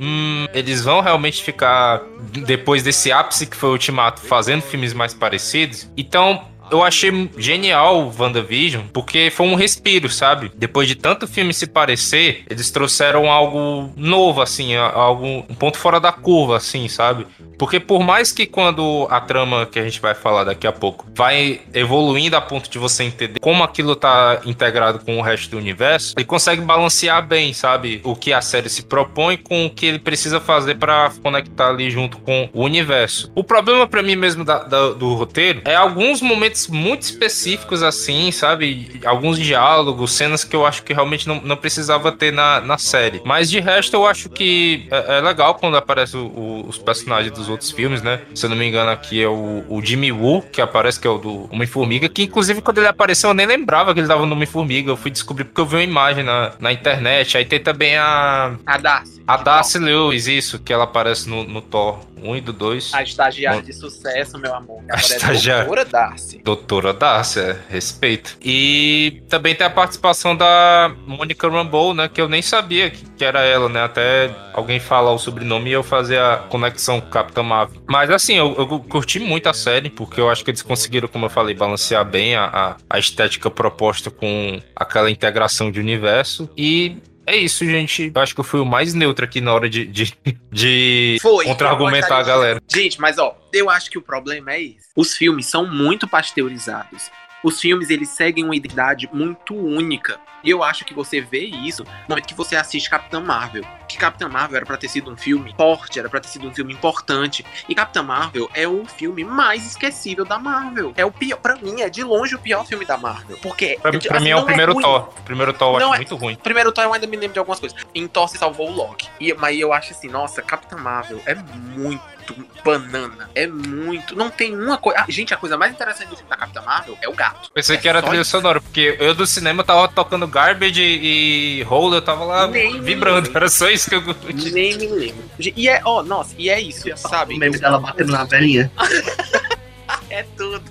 hum, eles vão realmente ficar, depois desse ápice que foi o Ultimato, fazendo filmes mais parecidos. Então, eu achei genial o WandaVision, porque foi um respiro, sabe? Depois de tanto filme se parecer, eles trouxeram algo novo, assim, algo, um ponto fora da curva, assim, sabe? Porque por mais que quando a trama que a gente vai falar daqui a pouco vai evoluindo a ponto de você entender como aquilo tá integrado com o resto do universo, ele consegue balancear bem, sabe? O que a série se propõe com o que ele precisa fazer para conectar ali junto com o universo. O problema para mim mesmo da, da, do roteiro é alguns momentos momentos muito específicos, assim, sabe? Alguns diálogos, cenas que eu acho que realmente não, não precisava ter na, na série. Mas de resto, eu acho que é, é legal quando aparecem os personagens dos outros filmes, né? Se eu não me engano, aqui é o, o Jimmy Woo, que aparece, que é o do Homem-Formiga, que inclusive quando ele apareceu eu nem lembrava que ele tava no Homem-Formiga. Eu fui descobrir porque eu vi uma imagem na, na internet. Aí tem também a. A Darcy. A Darcy Lewis, isso, que ela aparece no, no Thor 1 e do 2. A estagiária no... de sucesso, meu amor. A estagiária. Doutora Darcy. Doutora Darcy, é, respeito. E também tem a participação da Monica Rambeau, né? Que eu nem sabia que, que era ela, né? Até alguém falar o sobrenome e eu fazer a conexão com Capitã Marvel. Mas assim, eu, eu, curti muito a série, porque eu acho que eles conseguiram, como eu falei, balancear bem a, a, a estética proposta com aquela integração de universo. E é isso, gente. Eu acho que eu fui o mais neutro aqui na hora de, de, de contra-argumentar a galera. Gente, mas ó, eu acho que o problema é esse. Os filmes são muito pasteurizados. os filmes eles seguem uma identidade muito única. E eu acho que você vê isso no momento que você assiste Capitã Marvel. Que Capitã Marvel era pra ter sido um filme forte, era pra ter sido um filme importante. E Capitã Marvel é o filme mais esquecível da Marvel. É o pior, pra mim, é de longe o pior filme da Marvel. Porque. Pra, pra mim é o não primeiro ruim. Thor. O primeiro Thor eu Não acho é- muito ruim. Primeiro Thor eu ainda me lembro de algumas coisas. Em Thor se salvou o Loki. E, mas eu acho assim, nossa, Capitã Marvel é muito banana. É muito. Não tem uma coisa. Ah, gente, a coisa mais interessante do filme da Capitã Marvel é o gato. Pensei É que era trilha sonora, porque eu do cinema tava tocando Garbage e Hole, eu tava lá Nem vibrando. lembro. Era só isso que eu Nem me lembro. E é, ó, nossa, e é isso, O sabe? meme dela batendo na velhinha. (laughs) É tudo.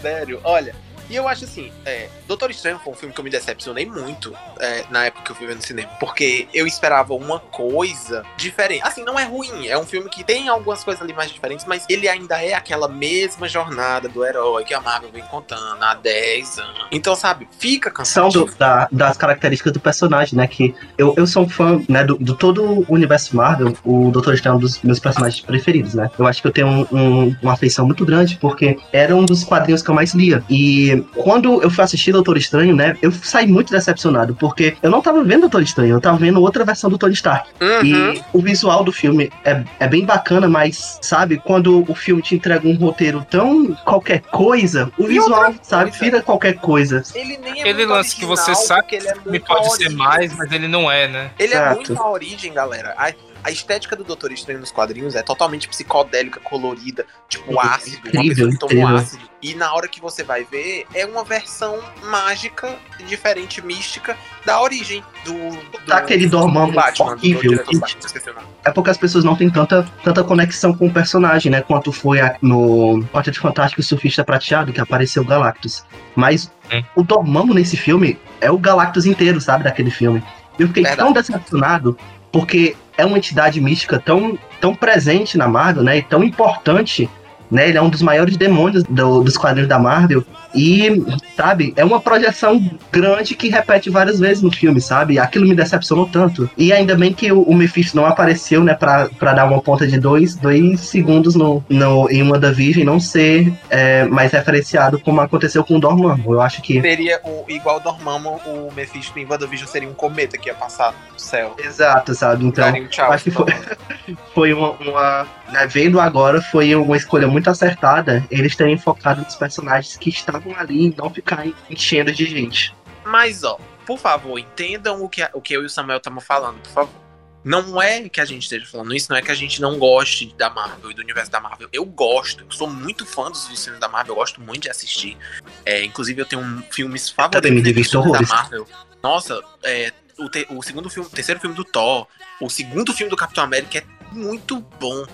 Sério, olha. E eu acho assim, é, Doutor Estranho foi um filme que eu me decepcionei muito é, na época que eu fui ver no cinema. Porque eu esperava uma coisa diferente. Assim, não é ruim. É um filme que tem algumas coisas ali mais diferentes, mas ele ainda é aquela mesma jornada do herói que a Marvel vem contando há 10 anos. Então, sabe, fica São cansativo. do- da- das características do personagem, né? Que eu, eu sou um fã, né, do, do todo o universo Marvel, o Doutor Estranho é um dos meus personagens preferidos, né? Eu acho que eu tenho um- um- uma afeição muito grande, porque era um dos quadrinhos que eu mais lia. E quando eu fui assistir Doutor Estranho, né, eu saí muito decepcionado, porque eu não tava vendo Doutor Estranho, eu tava vendo outra versão do Tony Stark. Uhum. E o visual do filme é, é bem bacana, mas, sabe, quando o filme te entrega um roteiro tão qualquer coisa, o E visual, sabe, coisa. vira qualquer coisa. Ele nem é Aquele muito lance que você original, sabe porque ele é pode a ser origem. mais, mas ele não é, né? Ele é Exato. muito a origem, galera. A, estética do Doutor Estranho nos quadrinhos é totalmente psicodélica, colorida, tipo ácido, uma Incrível, pessoa que tomou ácido. E na hora que você vai ver, é uma versão mágica, diferente, mística, da origem do. do aquele Dormammu do Batman, horrível, do. Batman. É porque as pessoas não têm tanta, tanta conexão com o personagem, né? Quanto foi a- no Quarteto Fantástico e o Surfista Prateado, que apareceu o Galactus. Mas Hum. o Dormammu nesse filme é o Galactus inteiro, sabe? Daquele filme. Eu fiquei Verdade. tão decepcionado, porque é uma entidade mística tão, tão presente na Marvel, né? E tão importante, né? Ele é um dos maiores demônios do- dos quadrinhos da Marvel. E, sabe, é uma projeção grande que repete várias vezes no filme, sabe? Aquilo me decepcionou tanto. E ainda bem que o, o Mephisto não apareceu, né, pra, pra dar uma ponta de dois, dois segundos no, no, em uma da Virgem não ser é, mais referenciado como aconteceu com o Dormammu. Eu acho que. Seria o, igual o Dormammu, o Mephisto em WandaVision seria um cometa que ia passar no céu. Exato, sabe? Então, Daria um tchau. acho que foi- (laughs) foi uma. uma né, vendo agora, foi uma escolha muito acertada eles terem focado nos personagens que estavam ali e não ficar enchendo de gente. Mas, ó, por favor, entendam o que, o que eu e o Samuel estamos falando, por favor. Não é que a gente esteja falando isso, não é que a gente não goste da Marvel e do universo da Marvel. Eu gosto, eu sou muito fã dos filmes da Marvel, eu gosto muito de assistir. É, inclusive, eu tenho um, filmes favoritos filmes da. Marvel. Nossa, é, o, te- o segundo filme, o terceiro filme do Thor, o segundo filme do Capitão América é muito bom.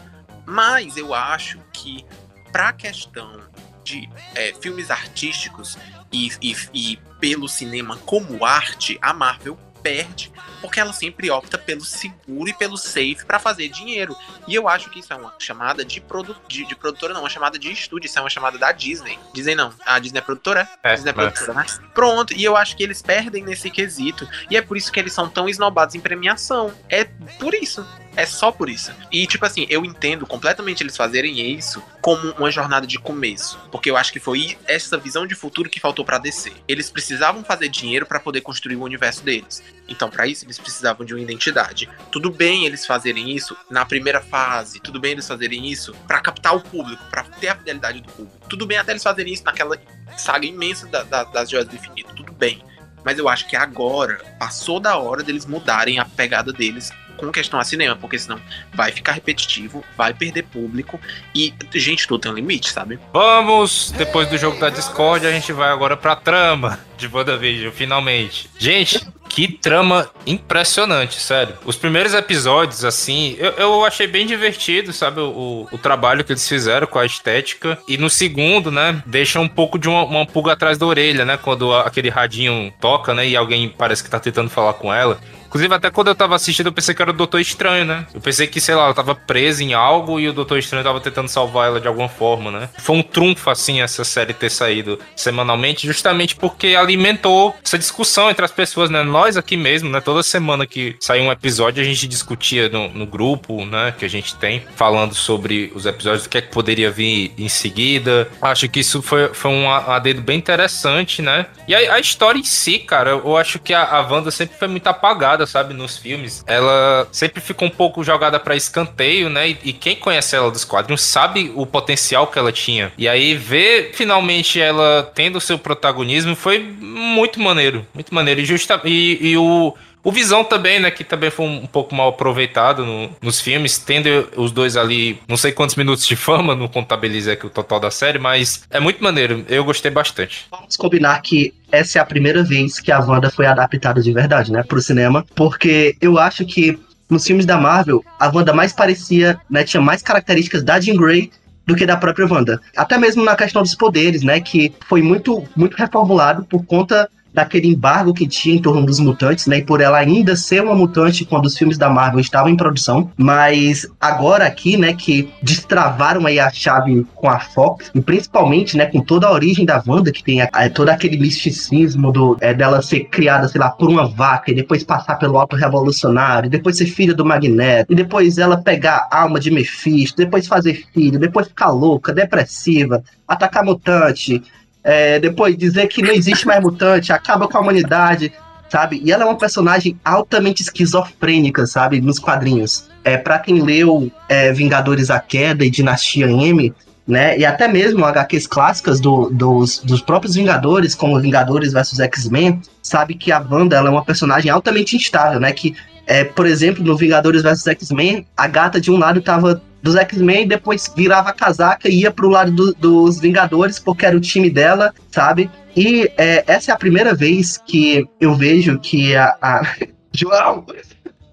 Mas eu acho que, pra questão de é, filmes artísticos e, e, e pelo cinema como arte, a Marvel perde, porque ela sempre opta pelo seguro e pelo safe pra fazer dinheiro. E eu acho que isso é uma chamada de, produ de, de produtora, não, uma chamada de estúdio, isso é uma chamada da Disney. Disney não, a Disney é produtora? É, Disney é é. produtora, né? Pronto, e eu acho que eles perdem nesse quesito, e é por isso que eles são tão esnobados em premiação. É por isso. É só por isso. E, tipo assim, eu entendo completamente eles fazerem isso como uma jornada de começo. Porque eu acho que foi essa visão de futuro que faltou pra DC. Eles precisavam fazer dinheiro pra poder construir o universo deles. Então, pra isso, eles precisavam de uma identidade. Tudo bem eles fazerem isso na primeira fase. Tudo bem eles fazerem isso pra captar o público, pra ter a fidelidade do público. Tudo bem até eles fazerem isso naquela saga imensa da- da- das Joias do Infinito. Tudo bem. Mas eu acho que agora passou da hora deles mudarem a pegada deles com questão a cinema, porque senão vai ficar repetitivo, vai perder público e, gente, tudo tem um limite, sabe? Vamos, depois do jogo da Discord, a gente vai agora pra trama de WandaVision, finalmente. Gente, que trama impressionante, sério. Os primeiros episódios, assim, eu, eu achei bem divertido, sabe, o, o trabalho que eles fizeram com a estética. E no segundo, né, deixa um pouco de uma, uma pulga atrás da orelha, né, quando a- aquele radinho toca, né, e alguém parece que tá tentando falar com ela. Inclusive, até quando eu tava assistindo, eu pensei que era o Doutor Estranho, né? Eu pensei que, sei lá, ela tava presa em algo e o Doutor Estranho tava tentando salvar ela de alguma forma, né? Foi um trunfo, assim, essa série ter saído semanalmente, justamente porque alimentou essa discussão entre as pessoas, né? Nós aqui mesmo, né? Toda semana que saiu um episódio, a gente discutia no, no grupo, né? Que a gente tem, falando sobre os episódios, o que é que poderia vir em seguida. Acho que isso foi, foi um adendo bem interessante, né? E a, a história em si, cara, eu acho que a, a Wanda sempre foi muito apagada, sabe? Nos filmes. Ela sempre ficou um pouco jogada para escanteio, né? E, e, quem conhece ela dos quadrinhos sabe o potencial que ela tinha. E aí ver finalmente ela tendo seu protagonismo foi muito maneiro. Muito maneiro. E, justa, e, e o o Visão também, né? Que também foi um, pouco mal aproveitado no, nos filmes, tendo os dois ali, não sei quantos minutos de fama, não contabiliza aqui o total da série, mas é muito maneiro. Eu gostei bastante. Vamos combinar que essa é a primeira vez que a Wanda foi adaptada de verdade, né? Pro cinema, porque eu acho que nos filmes da Marvel, a Wanda mais parecia, né? Tinha mais características da Jean Grey do que da própria Wanda. Até mesmo na questão dos poderes, né? Que foi muito, muito reformulado por conta daquele embargo que tinha em torno dos mutantes, né? E por ela ainda ser uma mutante quando os filmes da Marvel estavam em produção. Mas agora aqui, né, que destravaram aí a chave com a Fox, e principalmente, né, com toda a origem da Wanda, que tem a, todo aquele misticismo do, é, dela ser criada, sei lá, por uma vaca, e depois passar pelo alto revolucionário, depois ser filha do Magneto, e depois ela pegar a alma de Mephisto, depois fazer filho, depois ficar louca, depressiva, atacar mutante, é, depois dizer que não existe mais mutante, acaba com a humanidade, sabe? E ela é uma personagem altamente esquizofrênica, sabe? Nos quadrinhos. É, para quem leu é, Vingadores a Queda e Dinastia M, né? E até mesmo HQs clássicas do, dos, dos próprios Vingadores, como Vingadores vs X-Men, sabe que a Wanda ela é uma personagem altamente instável, né? Que, é, por exemplo, no Vingadores vs X-Men, a gata de um lado tava dos X-Men, depois virava a casaca e ia pro lado do, dos Vingadores, porque era o time dela, sabe? E é, essa é a primeira vez que eu vejo que a. a... (laughs) João!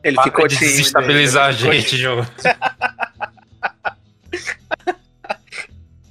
Ele ficou de desestabilizar a gente, João. (laughs)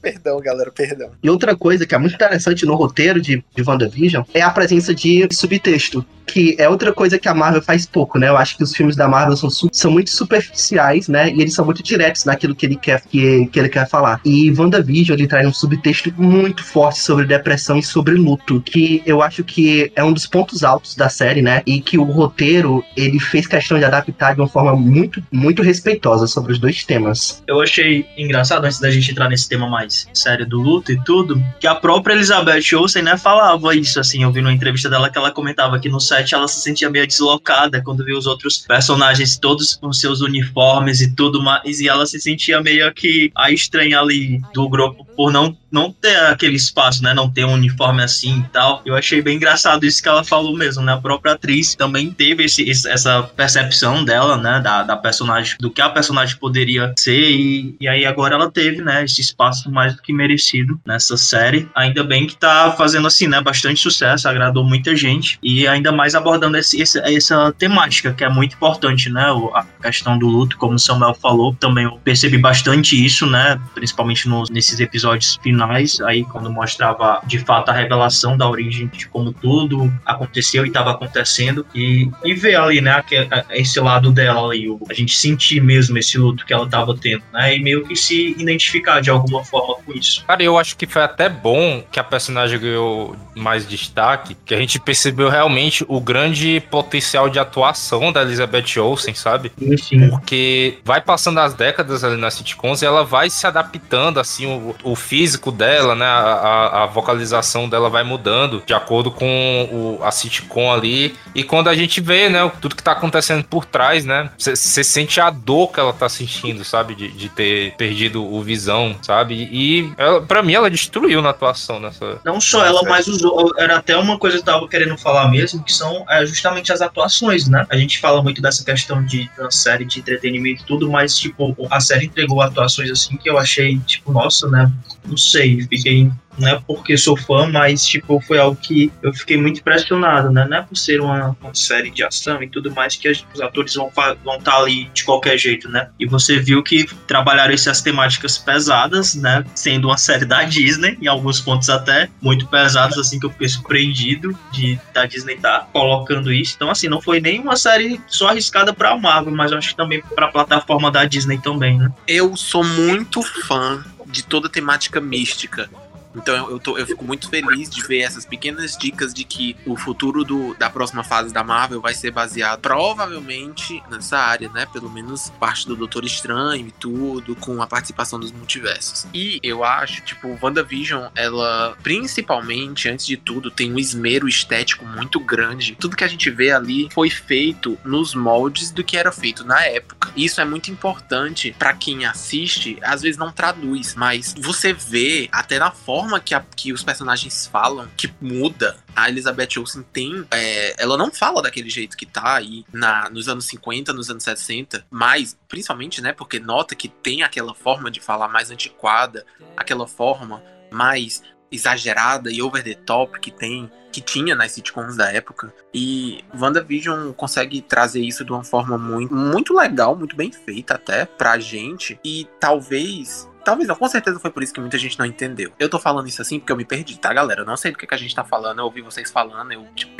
Perdão, galera, perdão. E outra coisa que é muito interessante no roteiro de, de WandaVision é a presença de subtexto que é outra coisa que a Marvel faz pouco, né? Eu acho que os filmes da Marvel são, são muito superficiais, né? E eles são muito diretos naquilo que ele quer que, que ele quer falar. E WandaVision ele traz um subtexto muito forte sobre depressão e sobre luto, que eu acho que é um dos pontos altos da série, né? E que o roteiro ele fez questão de adaptar de uma forma muito, muito respeitosa sobre os dois temas. Eu achei engraçado antes da gente entrar nesse tema mais sério do luto e tudo, que a própria Elizabeth Olsen, né, falava isso assim, eu vi numa entrevista dela que ela comentava que no set ela se sentia meio deslocada quando viu os outros personagens todos com seus uniformes e tudo mais, e ela se sentia meio que a estranha ali do grupo por não, não ter aquele espaço, né? Não ter um uniforme assim e tal. Eu achei bem engraçado isso que ela falou mesmo, né? A própria atriz também teve esse, essa percepção dela, né? Da, da personagem, do que a personagem poderia ser, e, e aí agora ela teve, né? Esse espaço mais do que merecido nessa série. Ainda bem que tá fazendo assim, né? Bastante sucesso, agradou muita gente, e ainda mais abordando esse, esse, essa temática que é muito importante, né? A questão do luto, como o Samuel falou, também eu percebi bastante isso, né? Principalmente nos, nesses episódios episódios finais, aí quando mostrava de fato a revelação da origem de como tudo aconteceu e estava acontecendo, e, e ver ali, né, esse lado dela ali, a gente sentir mesmo esse luto que ela estava tendo, né, e meio que se identificar de alguma forma com isso. Cara, eu acho que foi até bom que a personagem ganhou mais destaque, que a gente percebeu realmente o grande potencial de atuação da Elizabeth Olsen, sabe? Sim. Porque vai passando as décadas ali nas sitcoms e ela vai se adaptando, assim, o, o físico dela, né? A, a, a, vocalização dela vai mudando de acordo com o, a sitcom ali. E quando a gente vê, né, tudo que tá acontecendo por trás, né? Você sente a dor que ela tá sentindo, sabe? De, de ter perdido o visão, sabe? E ela, pra mim ela destruiu na atuação nessa. Não só ela, série. mas usou. Era até uma coisa que eu tava querendo falar mesmo, que são é, justamente as atuações, né? A gente fala muito dessa questão de uma série de entretenimento e tudo, mas, tipo, a série entregou atuações assim que eu achei, tipo, nossa, né? não sei sei, fiquei não é porque sou fã, mas tipo, foi algo que eu fiquei muito impressionado, né? Não é por ser uma, uma série de ação e tudo mais que os atores vão estar vão tá ali de qualquer jeito, né? E você viu que trabalharam essas temáticas pesadas, né? Sendo uma série da Disney, em alguns pontos até muito pesados, assim, que eu fiquei surpreendido de da Disney estar tá colocando isso. Então, assim, não foi nem uma série só arriscada pra Marvel, mas acho que também pra plataforma da Disney também, né? Eu sou muito fã de toda a temática mística. Então eu, eu, tô, eu fico muito feliz de ver essas pequenas dicas de que o futuro do, da próxima fase da Marvel vai ser baseado provavelmente nessa área, né? Pelo menos parte do Doutor Estranho e tudo, com a participação dos multiversos. E eu acho, tipo, WandaVision, ela principalmente, antes de tudo, tem um esmero estético muito grande. Tudo que a gente vê ali foi feito nos moldes do que era feito na época. Isso é muito importante para quem assiste, às vezes não traduz, mas você vê até na forma forma que, a, que os personagens falam que muda. A Elizabeth Olsen tem. É, ela não fala daquele jeito que tá aí na, nos anos 50, nos anos 60, mas principalmente, né? Porque nota que tem aquela forma de falar mais antiquada, aquela forma mais exagerada e over the top que tem que tinha nas sitcoms da época. E WandaVision consegue trazer isso de uma forma muito, muito legal, muito bem feita até pra gente. E talvez Talvez não, com certeza foi por isso que muita gente não entendeu. Eu tô falando isso assim porque eu me perdi, tá, galera? Eu não sei do que, que a gente tá falando, eu ouvi vocês falando, eu, tipo,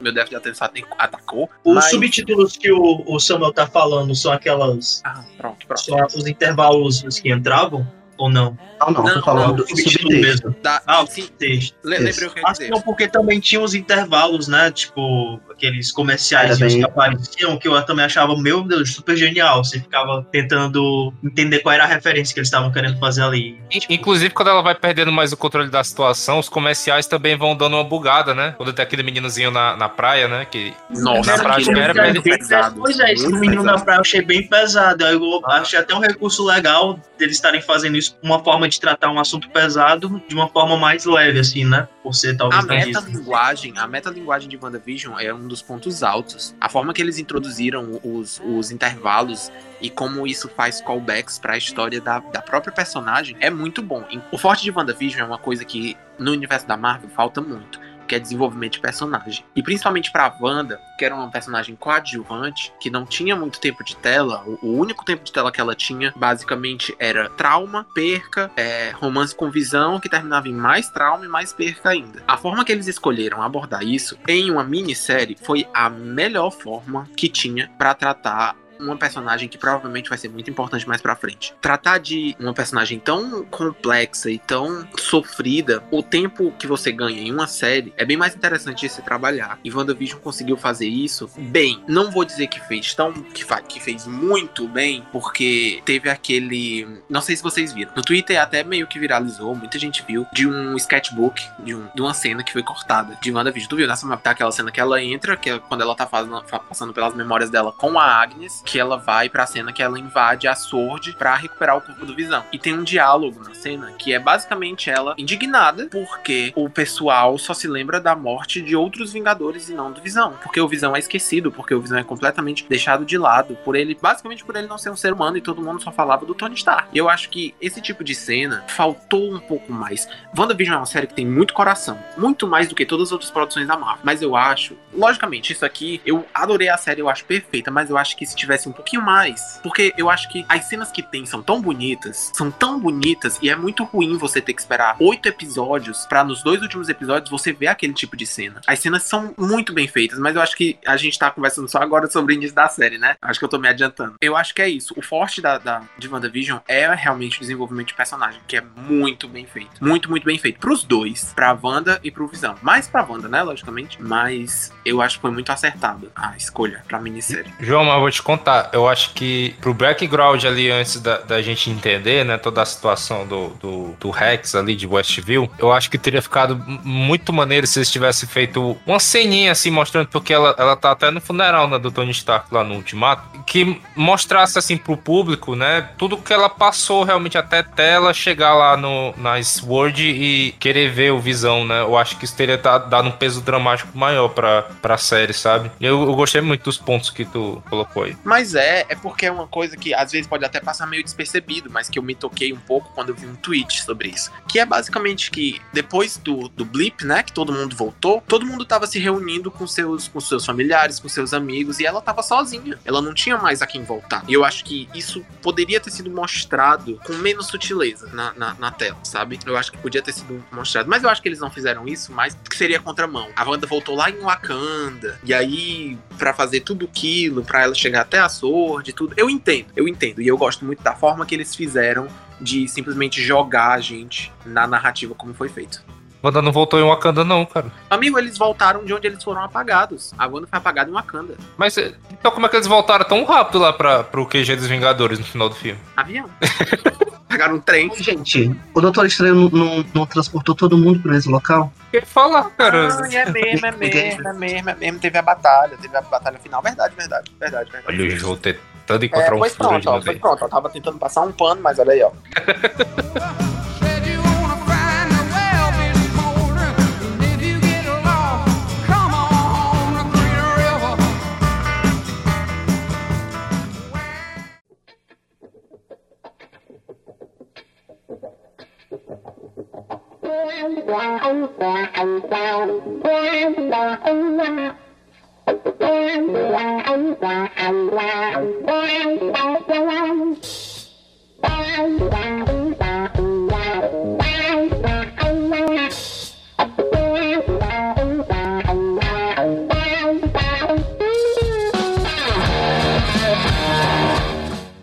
meu déficit de atenção atacou. Os mas... subtítulos que o, o Samuel tá falando são aquelas. Ah, pronto, pronto. São os intervalos que entravam? Ou não? Não, não, não tô falando não, do subtítulo mesmo. Da, ah, sim. Texto. Lembrei o que eu ia dizer. Não, porque também tinha os intervalos, né? Tipo, aqueles comerciais bem... que apareciam, que eu também achava, meu Deus, super genial. Você ficava tentando entender qual era a referência que eles estavam querendo fazer ali. Inclusive, quando ela vai perdendo mais o controle da situação, os comerciais também vão dando uma bugada, né? Quando tem aquele meninozinho na, na praia, né? Que Nossa, na prática era ele pesado. Pois é, esse menino na praia eu achei bem pesado. Eu achei até um recurso legal deles estarem fazendo isso, uma forma de tratar um assunto pesado de uma forma mais leve, assim, né? Por ser talvez. A metalinguagem, a metalinguagem de WandaVision é um dos pontos altos. A forma que eles introduziram os, os intervalos e como isso faz callbacks para a história da, da própria personagem é muito bom. O forte de WandaVision é uma coisa que no universo da Marvel falta muito que é desenvolvimento de personagem. E principalmente pra Wanda, que era uma personagem coadjuvante, que não tinha muito tempo de tela, o, único tempo de tela que ela tinha, basicamente, era trauma, perca, é, romance com visão, que terminava em mais trauma e mais perca ainda. A forma que eles escolheram abordar isso em uma minissérie foi a melhor forma que tinha para tratar uma personagem que provavelmente vai ser muito importante mais pra frente. Tratar de uma personagem tão complexa e tão sofrida, o tempo que você ganha em uma série é bem mais interessante de se trabalhar. E WandaVision conseguiu fazer isso bem. Não vou dizer que fez tão. que, que fez muito bem, porque teve aquele. Não sei se vocês viram. No Twitter até meio que viralizou, muita gente viu, de um sketchbook, de, um, de uma cena que foi cortada de WandaVision. Tu viu nessa mapa? Tá aquela cena que ela entra, que é quando ela tá fazendo, passando pelas memórias dela com a Agnes, que ela vai pra cena que ela invade a Sword pra recuperar o corpo do Visão. E tem um diálogo na cena que é basicamente ela indignada porque o pessoal só se lembra da morte de outros Vingadores e não do Visão. Porque o Visão é esquecido, porque o Visão é completamente deixado de lado por ele, basicamente por ele não ser um ser humano e todo mundo só falava do Tony Stark. E eu acho que esse tipo de cena faltou um pouco mais. WandaVision é uma série que tem muito coração, muito mais do que todas as outras produções da Marvel. Mas eu acho, logicamente, isso aqui, eu adorei a série, eu acho perfeita, mas eu acho que se tivesse um pouquinho mais. Porque eu acho que as cenas que tem são tão bonitas, são tão bonitas, e é muito ruim você ter que esperar oito episódios para nos dois últimos episódios você ver aquele tipo de cena. As cenas são muito bem feitas, mas eu acho que a gente tá conversando só agora sobre o início da série, né? Acho que eu tô me adiantando. Eu acho que é isso. O forte da, da, de WandaVision é realmente o desenvolvimento de personagem, que é muito bem feito. Muito, muito bem feito. Pros dois, pra Wanda e pro Visão. Mais pra Wanda, né? Logicamente. Mas eu acho que foi muito acertada a escolha pra minissérie. João, mas eu vou te contar. Eu acho que pro background ali, antes da, da gente entender, né, toda a situação do, do, do, Rex ali de Westview, eu acho que teria ficado muito maneiro se eles tivessem feito uma ceninha assim, mostrando, porque ela, ela tá até no funeral, né, do Tony Stark lá no Ultimato, que mostrasse assim pro público, né, tudo que ela passou realmente até ela chegar lá no, na Sword e querer ver o Visão, né, eu acho que isso teria dado um peso dramático maior pra, pra série, sabe? Eu, eu gostei muito dos pontos que tu colocou aí. Mas é, é porque é uma coisa que às vezes pode até passar meio despercebido, mas que eu me toquei um pouco quando eu vi um tweet sobre isso. Que é basicamente que depois do, do blip, né, que todo mundo voltou, todo mundo tava se reunindo com seus, com seus familiares, com seus amigos, e ela tava sozinha. Ela não tinha mais a quem voltar. E eu acho que isso poderia ter sido mostrado com menos sutileza na, na, na tela, sabe? Eu acho que podia ter sido mostrado. Mas eu acho que eles não fizeram isso, mas que seria contramão. A Wanda voltou lá em Wakanda, e aí, para fazer tudo aquilo, para ela chegar até a Sword tudo. Eu entendo, eu entendo. E eu gosto muito da forma que eles fizeram de simplesmente jogar a gente na narrativa como foi feito. Wanda não voltou em Wakanda, não, cara. Amigo, eles voltaram de onde eles foram apagados. A Wanda foi apagada em Wakanda. Mas eh, então como é que eles voltaram tão rápido lá pra, pro QG dos Vingadores no final do filme? Avião. (laughs) Pegaram um trem. Gente, o Doutor Estranho não, não, não transportou todo mundo pro mesmo local? Que falar, cara? Ah, é mesmo, é mesmo, é mesmo, é mesmo. Teve a batalha, teve a batalha final. Verdade, verdade, verdade, verdade. Olha o jogo tentando É, encontrar um pois pronto, ó, foi pronto. Eu tava tentando passar um pano, mas olha aí, ó. (laughs)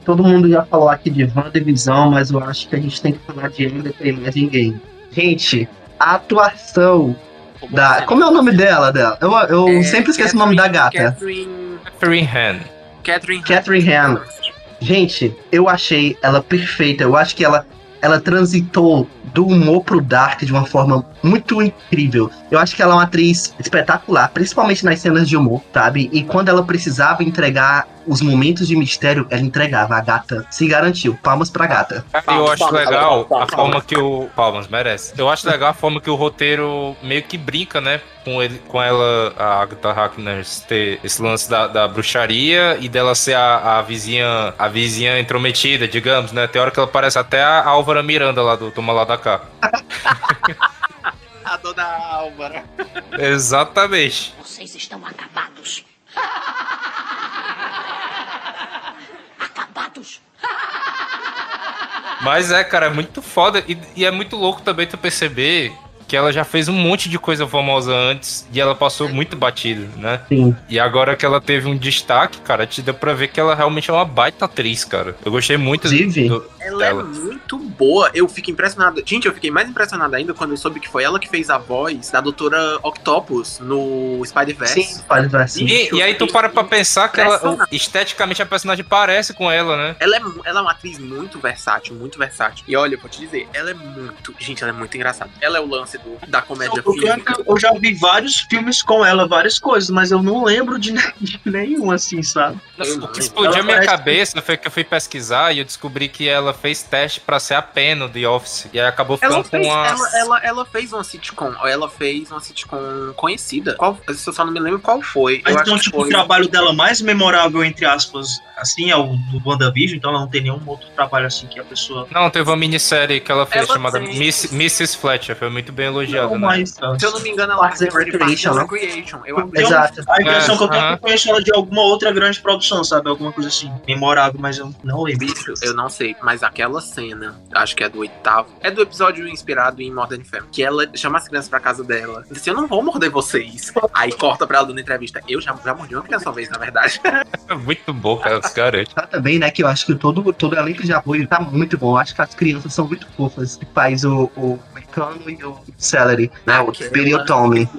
Todo mundo já falou aqui de WandaVision, mas eu acho que a gente tem que falar de Ender mais ninguém. Gente, a atuação da. Como é o nome dela? dela? Eu, eu É, sempre esqueço o nome da gata. Catherine. Catherine Han. Catherine. Catherine Han. Gente, eu achei ela perfeita. Eu acho que ela, ela transitou do humor pro dark de uma forma muito incrível. Eu acho que ela é uma atriz espetacular, principalmente nas cenas de humor, sabe? E quando ela precisava entregar os momentos de mistério, ela entregava. A gata se garantiu. Palmas pra gata. Cara, eu Palmas, acho palmas, legal palmas, a palmas. forma que o. Palmas, merece. Eu acho legal a forma que o roteiro meio que brinca, né? Com, ele, com ela, a Agatha Harkness, ter esse lance da, da bruxaria e dela ser a, a vizinha a vizinha intrometida, digamos, né? Tem hora que ela parece até a Álvara Miranda lá do Toma Lá da Cá. A dona Álvara. Exatamente. Vocês estão acabados. (laughs) Mas é, cara, é muito foda. E, e é muito louco também tu perceber que ela já fez um monte de coisa famosa antes e ela passou muito batida, né? Sim. E agora que ela teve um destaque, cara, te deu pra ver que ela realmente é uma baita atriz, cara. Eu gostei muito Inclusive, do- Ela dela. é muito boa. Eu fico impressionado. Gente, eu fiquei mais impressionado ainda quando eu soube que foi ela que fez a voz da Doutora Octopus no Spider-Verse. sim, assim. E, e aí tu para pra pensar que ela, esteticamente a personagem parece com ela, né? Ela é, ela é uma atriz muito versátil, muito versátil. E olha, eu vou te dizer, ela é muito. Gente, ela é muito engraçada. Ela é o lance do, da comédia Porque física. eu já vi vários filmes com ela, várias coisas, mas eu não lembro de, de nenhum assim, sabe? O que explodiu a minha parece- cabeça foi que eu fui pesquisar e eu descobri que ela fez teste pra ser a Pen no The Office. E aí acabou ficando Ela fez, com a. ela, ela, ela fez uma sitcom. Ela fez uma sitcom conhecida. Qual, eu só não me lembro qual foi. Mas eu então, tipo, o foi. trabalho dela mais memorável, entre aspas, assim, é o do WandaVision, então ela não tem nenhum outro trabalho assim que a pessoa. Não, teve uma minissérie que ela fez Ela chamada tem- Miss, Mrs. Fletcher. Foi muito bem elogiada, Não, né? mas, tá. Se eu não me engano, ela Parks fez Recreation, and não? Recreation. Eu, Eu- Exato. A impressão É, que eu tenho é que eu conheço ela de alguma outra grande produção, sabe? Alguma coisa assim, memorável, mas eu não lembro. Bicho, eu não sei, mas aquela cena, acho que é do oitavo, é do episódio inspirado em Modern Family, que ela chama as crianças pra casa dela, diz assim, eu não vou morder vocês. Aí corta pra ela dando entrevista. Eu já, já mordi uma criança uma vez, na verdade. É (laughs) muito bom, cara, os caras. Tá também, né? Que eu acho que todo, todo elenco de apoio tá muito bom. Eu acho que as crianças são muito fofas. Que faz o, o Mecano e o Celery, né? O e o Tommy.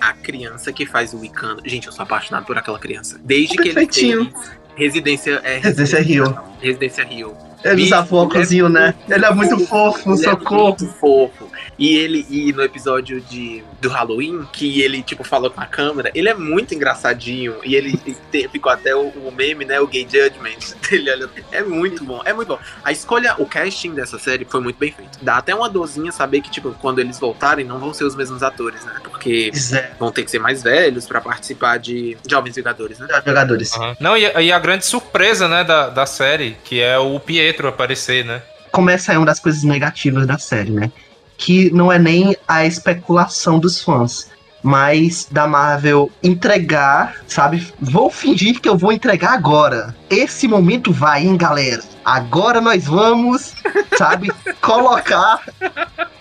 A criança que faz o Wiccan. Gente, eu sou apaixonado por aquela criança. Desde que ele fez Residência, é, Residência Rio. Residência Rio. Ele usa óculosinho, né? Ele é muito fofo, Ele é socorro. muito fofo. E ele, e no episódio de, do Halloween, que ele, tipo, falou com a câmera, ele é muito engraçadinho. E ele te- ficou até o, o meme, né? O Gay Judgment. (laughs) Ele olha, é muito bom, é muito bom. A escolha, o casting dessa série foi muito bem feito. Dá até uma dorzinha saber que, tipo, quando eles voltarem, não vão ser os mesmos atores, né? Porque é, vão ter que ser mais velhos pra participar de Jovens Vingadores, né? jogadores. Aham. Não, e, e a grande surpresa, né, da, da série, que é o Pietro aparecer, né? começa aí uma das coisas negativas da série, né? Que não é nem a especulação dos fãs, mas da Marvel entregar, sabe? Vou fingir que eu vou entregar agora. Esse momento vai, hein, galera? Agora nós vamos, sabe, (laughs) colocar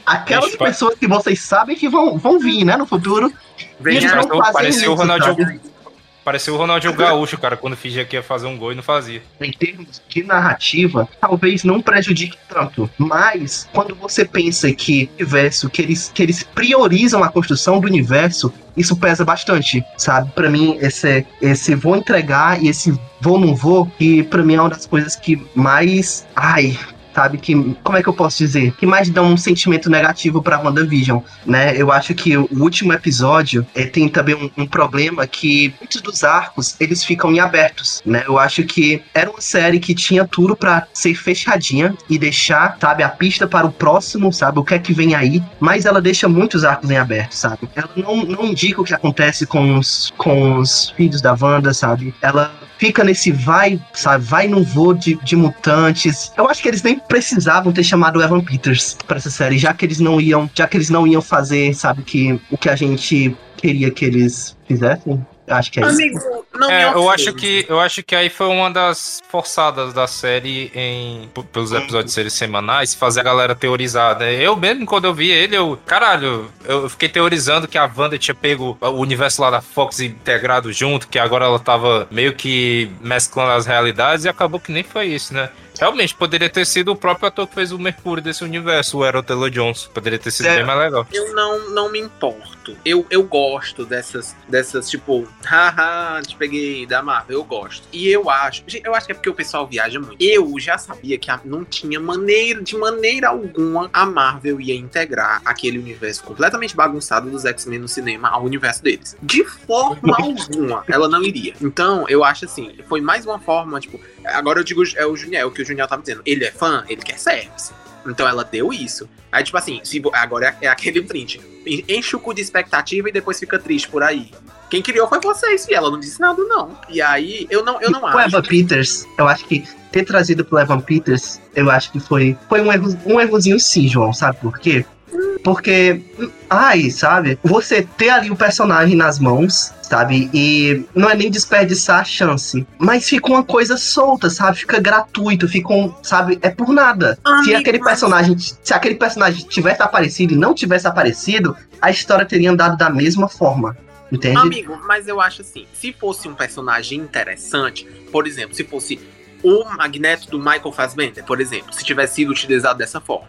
aquelas pessoas que vocês sabem que vão, vão vir, né, no futuro. Vem Eles vão fazer Pareceu o isso, Ronaldinho. sabe? Pareceu o Ronaldinho Gaúcho, cara, quando fingia que ia fazer um gol e não fazia. em termos de narrativa, talvez não prejudique tanto. Mas quando você pensa que o universo, que eles, que eles priorizam a construção do universo, isso pesa bastante, sabe? Pra mim, esse, esse vou entregar e esse vou não vou, que pra mim é uma das coisas que mais. Ai. Sabe que, como é que eu posso dizer? Que mais dá um sentimento negativo pra WandaVision, né? Eu acho que o último episódio eh, tem também um, um problema que muitos dos arcos, eles ficam em abertos, né? Eu acho que era uma série que tinha tudo pra ser fechadinha e deixar, sabe, a pista para o próximo, sabe, o que é que vem aí, mas ela deixa muitos arcos em aberto, sabe? Ela não, não indica o que acontece com os, com os filhos da Wanda, sabe? Ela fica nesse vai, sabe, vai no voo de, de mutantes. Eu acho que eles nem precisavam ter chamado o Evan Peters pra essa série, já que eles não iam, já que eles não iam fazer, sabe, que o que a gente queria que eles fizessem. Eu Acho que é isso. Amigo, não É, me eu acho que eu acho que aí foi uma das forçadas da série em pelos episódios serem semanais, fazer a galera teorizar, né? Eu mesmo quando eu vi ele, eu, caralho, eu fiquei teorizando que a Wanda tinha pego o universo lá da Fox integrado junto, que agora ela tava meio que mesclando as realidades e acabou que nem foi isso, né? Realmente, poderia ter sido o próprio ator que fez o Mercúrio desse universo, o Aaron Taylor Jones. Poderia ter sido É. bem mais legal. Eu não, não me importo. Eu, eu gosto dessas, dessas, tipo, haha, te peguei da Marvel, eu gosto. E eu acho, eu acho que é porque o pessoal viaja muito. Eu já sabia que a- não tinha maneira, de maneira alguma, a Marvel ia integrar aquele universo completamente bagunçado dos X-Men no cinema ao universo deles. De forma (laughs) alguma, ela não iria. Então, eu acho assim, foi mais uma forma, tipo, agora eu digo, é o Juniel, o que o Juniel tá me dizendo. Ele é fã, ele quer service. Então ela deu isso. Aí, tipo assim, se, agora é, é aquele print. En- Enche o cu de expectativa e depois fica triste por aí. Quem criou foi vocês, e ela não disse nada, não. E aí, eu não, eu não o acho. Evan Peters, eu acho que ter trazido pro Evan Peters, eu acho que foi, foi um, erro, um errozinho sim, João, sabe por quê? Porque, ai, sabe? Você ter ali o personagem nas mãos, sabe? E não é nem desperdiçar a chance. Mas fica uma coisa solta, sabe? Fica gratuito, fica um, sabe? É por nada. se aquele personagem, se aquele personagem tivesse aparecido e não tivesse aparecido, a história teria andado da mesma forma. Entende? Amigo, mas eu acho assim, se fosse um personagem interessante, por exemplo, se fosse o Magneto do Michael Fassbender, por exemplo, se tivesse sido utilizado dessa forma,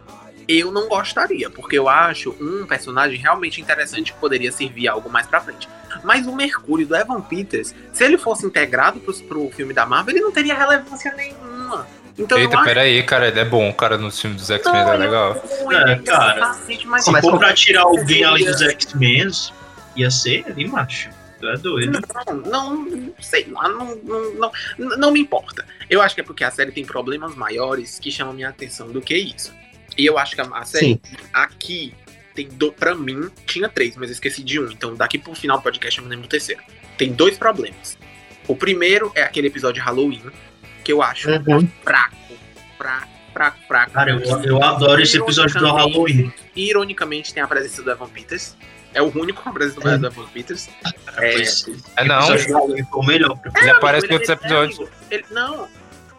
eu não gostaria, porque eu acho um personagem realmente interessante que poderia servir algo mais pra frente. Mas o Mercúrio do Evan Peters, se ele fosse integrado pro, pro filme da Marvel, ele não teria relevância nenhuma. Então Eita, acho peraí, cara, ele é bom, cara, no filme dos X-Men é eu- legal. É, cara, Cacete, mas Se for pra tirar alguém além dos X-Men, ia ser ele, macho. Tu é doido. Não, não sei lá, não, não, não, não me importa. Eu acho que é porque a série tem problemas maiores que chamam minha atenção do que isso. E eu acho que a, a série aqui tem, do, pra mim, tinha três, mas eu esqueci de um. Então daqui pro final do podcast eu me lembro do terceiro. Tem dois problemas. O primeiro é aquele episódio de Halloween, que eu acho Uhum. fraco, fraco, fraco, fraco. Cara, eu, eu adoro esse episódio do Halloween. Ironicamente, tem a presença do Evan Peters. É o único com a presença do É. do Evan Peters. É. É o não, episódio do Halloween foi o melhor. ele aparece em outros ele- episódios. ele- não,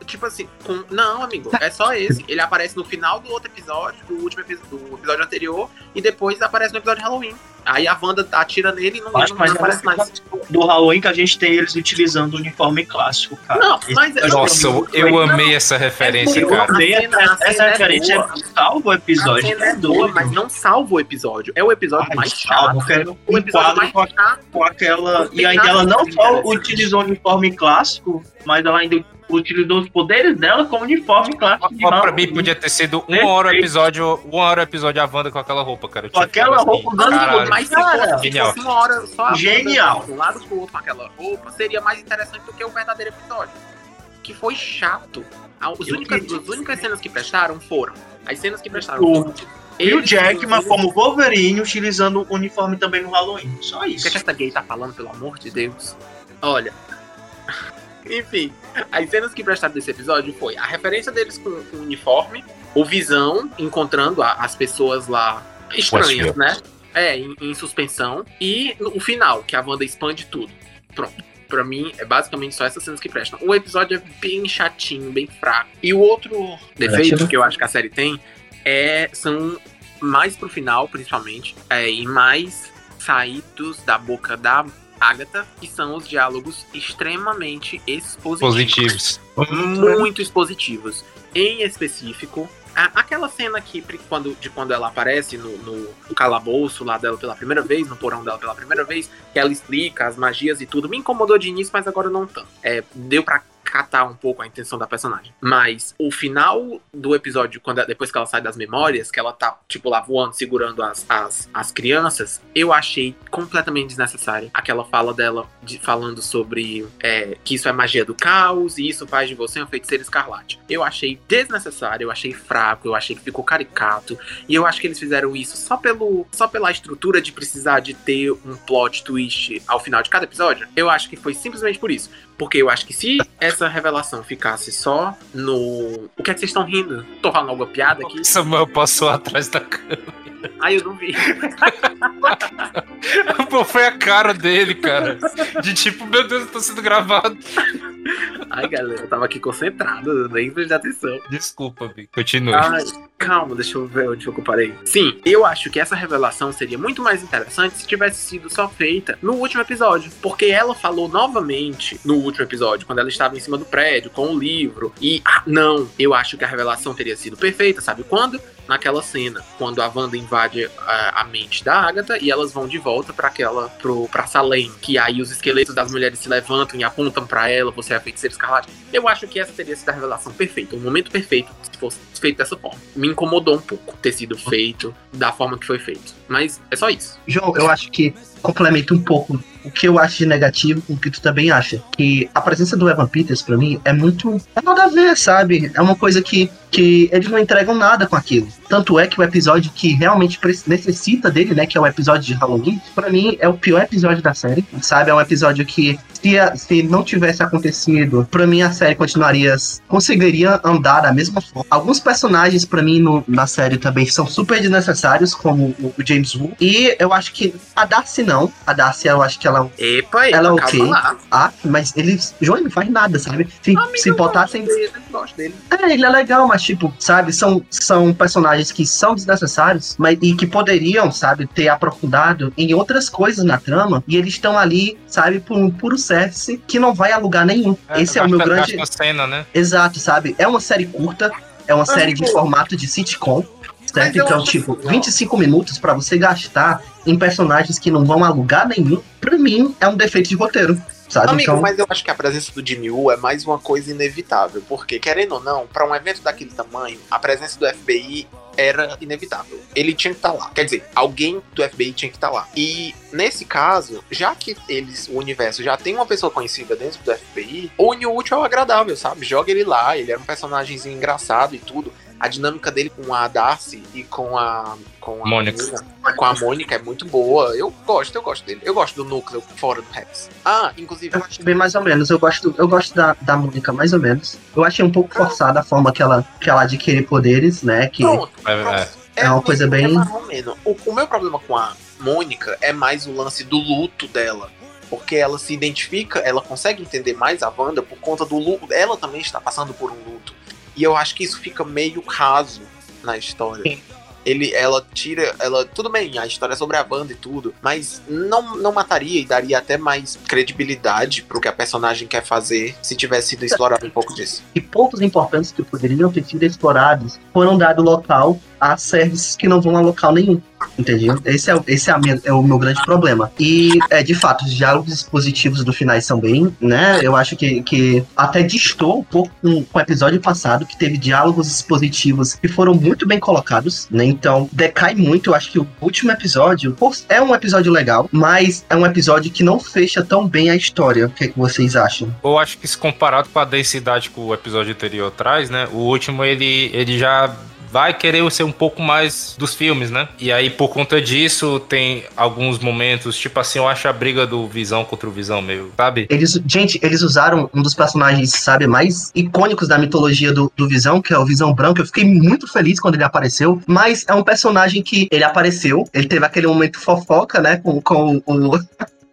tipo assim, com- não, amigo, é só esse. Ele aparece no final do outro episódio, do último epi- do episódio anterior, e depois aparece no episódio de Halloween. Aí a Wanda atira nele e não, Acho não, mais não aparece mais. do Halloween que a gente tem eles utilizando o uniforme clássico, cara. Não, Esse mas- episódio Nossa, é eu, amei essa referência, Eu cara. amei A cena- essa, a cena essa é referência boa. salva o A episódio. cena É é boa, mas não salva o episódio. É o episódio Ai, mais salva, chato. eu quero O um episódio quadro mais com, chato. com aquela. E ainda ela não só utilizou o uniforme clássico, mas ela ainda utilizou os poderes dela como uniforme clássico. de pra mim podia ter sido uma hora o episódio, uma hora o episódio a Wanda com aquela roupa, cara. Eu Com aquela roupa Cara, fosse, se genial. fosse uma hora só Genial. um lado pro outro com aquela roupa, seria mais interessante do que o verdadeiro episódio. Que foi chato. A- Os Eu únicas, as únicas cenas que prestaram foram. As cenas que prestaram O- foram. E o eles Jackman como Wolverine utilizando o uniforme também no Halloween. Só O que, isso. é que essa gay tá falando, pelo amor de Deus? Olha. Enfim, as cenas que prestaram desse episódio foi a referência deles com, com o uniforme, o Visão encontrando a- as pessoas lá estranhas, Westfield. né? É, em, em suspensão. E no- o final, que a Wanda expande tudo. Pronto. Pra mim, é basicamente só essas cenas que prestam. O episódio é bem chatinho, bem fraco. E o outro defeito que eu acho que a série tem é são mais pro final, principalmente, é, e mais saídos da boca da Agatha, que são os diálogos extremamente expositivos Positivos. muito expositivos. Em específico, a- aquela cena que quando, de quando ela aparece no, no- calabouço lá dela pela primeira vez, no porão dela pela primeira vez, que ela explica as magias e tudo, me incomodou de início, mas agora não tanto. É, deu pra catar um pouco a intenção da personagem. Mas o final do episódio, quando depois que ela sai das memórias, que ela tá, tipo, lá voando, segurando as, as, as crianças, eu achei completamente desnecessário. Aquela fala dela de, falando sobre é, que isso é magia do caos e isso faz de você um feiticeiro escarlate. Eu achei desnecessário, eu achei fraco, eu achei que ficou caricato. E eu acho que eles fizeram isso só, pelo, só pela estrutura de precisar de ter um plot twist ao final de cada episódio. Eu acho que foi simplesmente por isso. Porque eu acho que se essa revelação ficasse só no. O que é que vocês estão rindo? Tô falando alguma piada aqui? Samuel passou atrás da câmera. Ai, eu não vi. (laughs) Pô, foi a cara dele, cara. De tipo, meu Deus, eu tô sendo gravado. Ai, galera, eu tava aqui concentrado, nem prestei atenção. Desculpa, Bi. Continue. Ai, calma, deixa eu ver onde eu parei. Sim, eu acho que essa revelação seria muito mais interessante se tivesse sido só feita no último episódio. Porque ela falou novamente no último episódio, quando ela estava em cima do prédio, com o livro. E, ah, não, eu acho que a revelação teria sido perfeita, sabe quando? Naquela cena, quando a Wanda invade a, a mente da Agatha e elas vão de volta para aquela, pro, pra Salem. Que aí os esqueletos das mulheres se levantam e apontam para ela, você é a feiticeira escarlate. Eu acho que essa teria sido a revelação perfeita, o momento perfeito se fosse feito dessa forma. Me incomodou um pouco ter sido feito da forma que foi feito. Mas é só isso. João, eu acho que complementa um pouco o que eu acho de negativo com o que tu também acha. Que a presença do Evan Peters, pra mim, é muito. É nada a ver, sabe? É uma coisa que, que eles não entregam nada com aquilo. Tanto é que o episódio que realmente necessita dele, né? Que é o episódio de Halloween, pra mim é o pior episódio da série, sabe? É um episódio que, se, a- se não tivesse acontecido, pra mim a série continuaria. conseguiria andar da mesma forma. Alguns personagens, pra mim, no- na série também são super desnecessários, como o, o James Wu. E eu acho que a Darcy não. A Darcy, eu acho que ela Epa, Ela é ok. lá. ah, mas ele. João não faz nada, sabe? Se, Amigo, se botassem. gosto dele, dele. É, ele é legal, mas tipo, sabe, são, são personagens que são desnecessários, mas e que poderiam, sabe, ter aprofundado em outras coisas na trama, e eles estão ali, sabe, por um puro service que não vai a lugar nenhum. Esse é o meu grande. cena, né? Exato, sabe? É uma série curta, é uma série de formato de sitcom. Certo? eu Então, tipo, assim, ó. 25 minutos pra você gastar em personagens que não vão a lugar nenhum, pra mim é um defeito de roteiro, sabe? Amigo, então, mas eu acho que a presença do Jimmy Woo é mais uma coisa inevitável. Porque, querendo ou não, pra um evento daquele tamanho, a presença do FBI era inevitável. Ele tinha que estar lá. Quer dizer, alguém do FBI tinha que estar lá. E nesse caso, já que eles, o universo já tem uma pessoa conhecida dentro do FBI, o útil é o agradável, sabe? Joga ele lá, ele era um personagemzinho engraçado e tudo. A dinâmica dele com a Darcy e com a. Com a Mônica. menina, com a Mônica é muito boa. Eu gosto, eu gosto dele. Eu gosto do núcleo fora do Rex. Ah, inclusive, Eu acho bem mais ou menos. Eu gosto, eu gosto da, da Mônica mais ou menos. Eu achei um pouco forçada a forma que ela, que ela adquire poderes, né? Que Pronto, É, pronto. é. É uma coisa bem- É menos. O, o meu problema com a Mônica é mais o lance do luto dela. Porque ela se identifica, ela consegue entender mais a Wanda por conta do luto. Ela também está passando por um luto. E eu acho que isso fica meio raso na história. Sim. Ele, ela tira, ela tudo bem, a história é sobre a Wanda e tudo, mas não, não mataria e daria até mais credibilidade pro que a personagem quer fazer se tivesse sido explorado um pouco disso. e pontos importantes que poderiam ter sido explorados foram dado local a serviços que não vão a local nenhum. Entendeu? Esse é, o- esse é, a minha- é o meu grande problema. E, é, de fato, os diálogos expositivos do finais são bem, né? Eu acho que, que até distou um pouco com, com o episódio passado, que teve diálogos expositivos que foram muito bem colocados, né? Então, decai muito. Eu acho que o último episódio é um episódio legal, mas é um episódio que não fecha tão bem a história. O que, é que vocês acham? Eu acho que se comparado com a densidade que o episódio anterior traz, né? O último ele, ele já vai querer ser um pouco mais dos filmes, né? E aí, por conta disso, tem alguns momentos, tipo assim, eu acho a briga do Visão contra o Visão meio, sabe? Eles, gente, eles usaram um dos personagens, sabe, mais icônicos da mitologia do, do Visão, que é o Visão Branco. Eu fiquei muito feliz quando ele apareceu, mas é um personagem que ele apareceu, ele teve aquele momento fofoca, né, com, com o.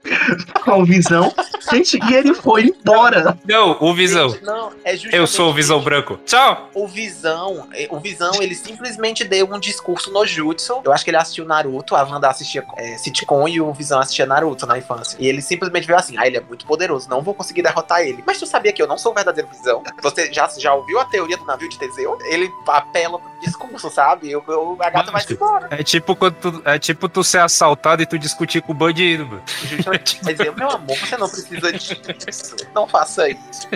(laughs) com o Visão. Gente, e ele foi embora. Não, o Visão. Gente, Não, é Eu sou o Visão. Branco. Tchau! O Visão, eh, o Visão, ele simplesmente deu um discurso no Jutsu. Eu acho que ele assistiu Naruto, a Wanda assistia é, sitcom e o Visão assistia Naruto na infância. E ele simplesmente veio assim: ah, ele é muito poderoso, não vou conseguir derrotar ele. Mas tu sabia que eu não sou o verdadeiro Visão? Você já, já ouviu a teoria do navio de Teseu? Ele apela pro discurso, sabe? Eu, eu, a gata vai Mas- embora. É tipo, quando tu, é tipo tu ser assaltado e tu discutir com o bandido, mano. Justamente. Teseu, meu amor, você não precisa disso. Não faça isso.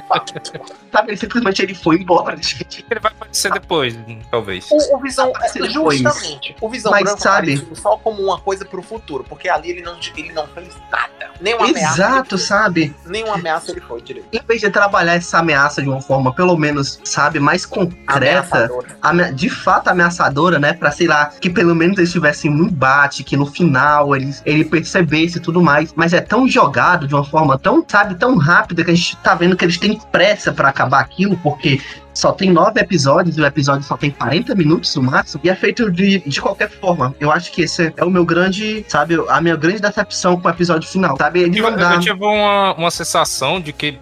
Sabe, ele simplesmente ele foi embora, gente. Ele vai aparecer depois, talvez. O, o Visão, ele foi justamente, o Visão Mas Branco sabe- só como uma coisa pro futuro, porque ali ele não, ele não fez nada. Nenhuma ameaça. Exato, sabe? Nenhuma ameaça ele foi direito. Em vez de trabalhar essa ameaça de uma forma, pelo menos, sabe, mais concreta, ame- de fato ameaçadora, né? Pra, sei lá, que pelo menos eles tivessem um embate, que no final ele, ele percebesse e tudo mais. Mas é tão jogado de uma forma tão, sabe, tão rápida que a gente tá vendo que eles têm pressa pra acabar aquilo, porque só tem nove episódios e o episódio só tem 40 minutos no máximo. E é feito de, de qualquer forma. Eu acho que esse é o meu grande, sabe, a minha grande decepção com o episódio final, sabe? Ele Eu, não dá. eu tive uma, uma sensação de que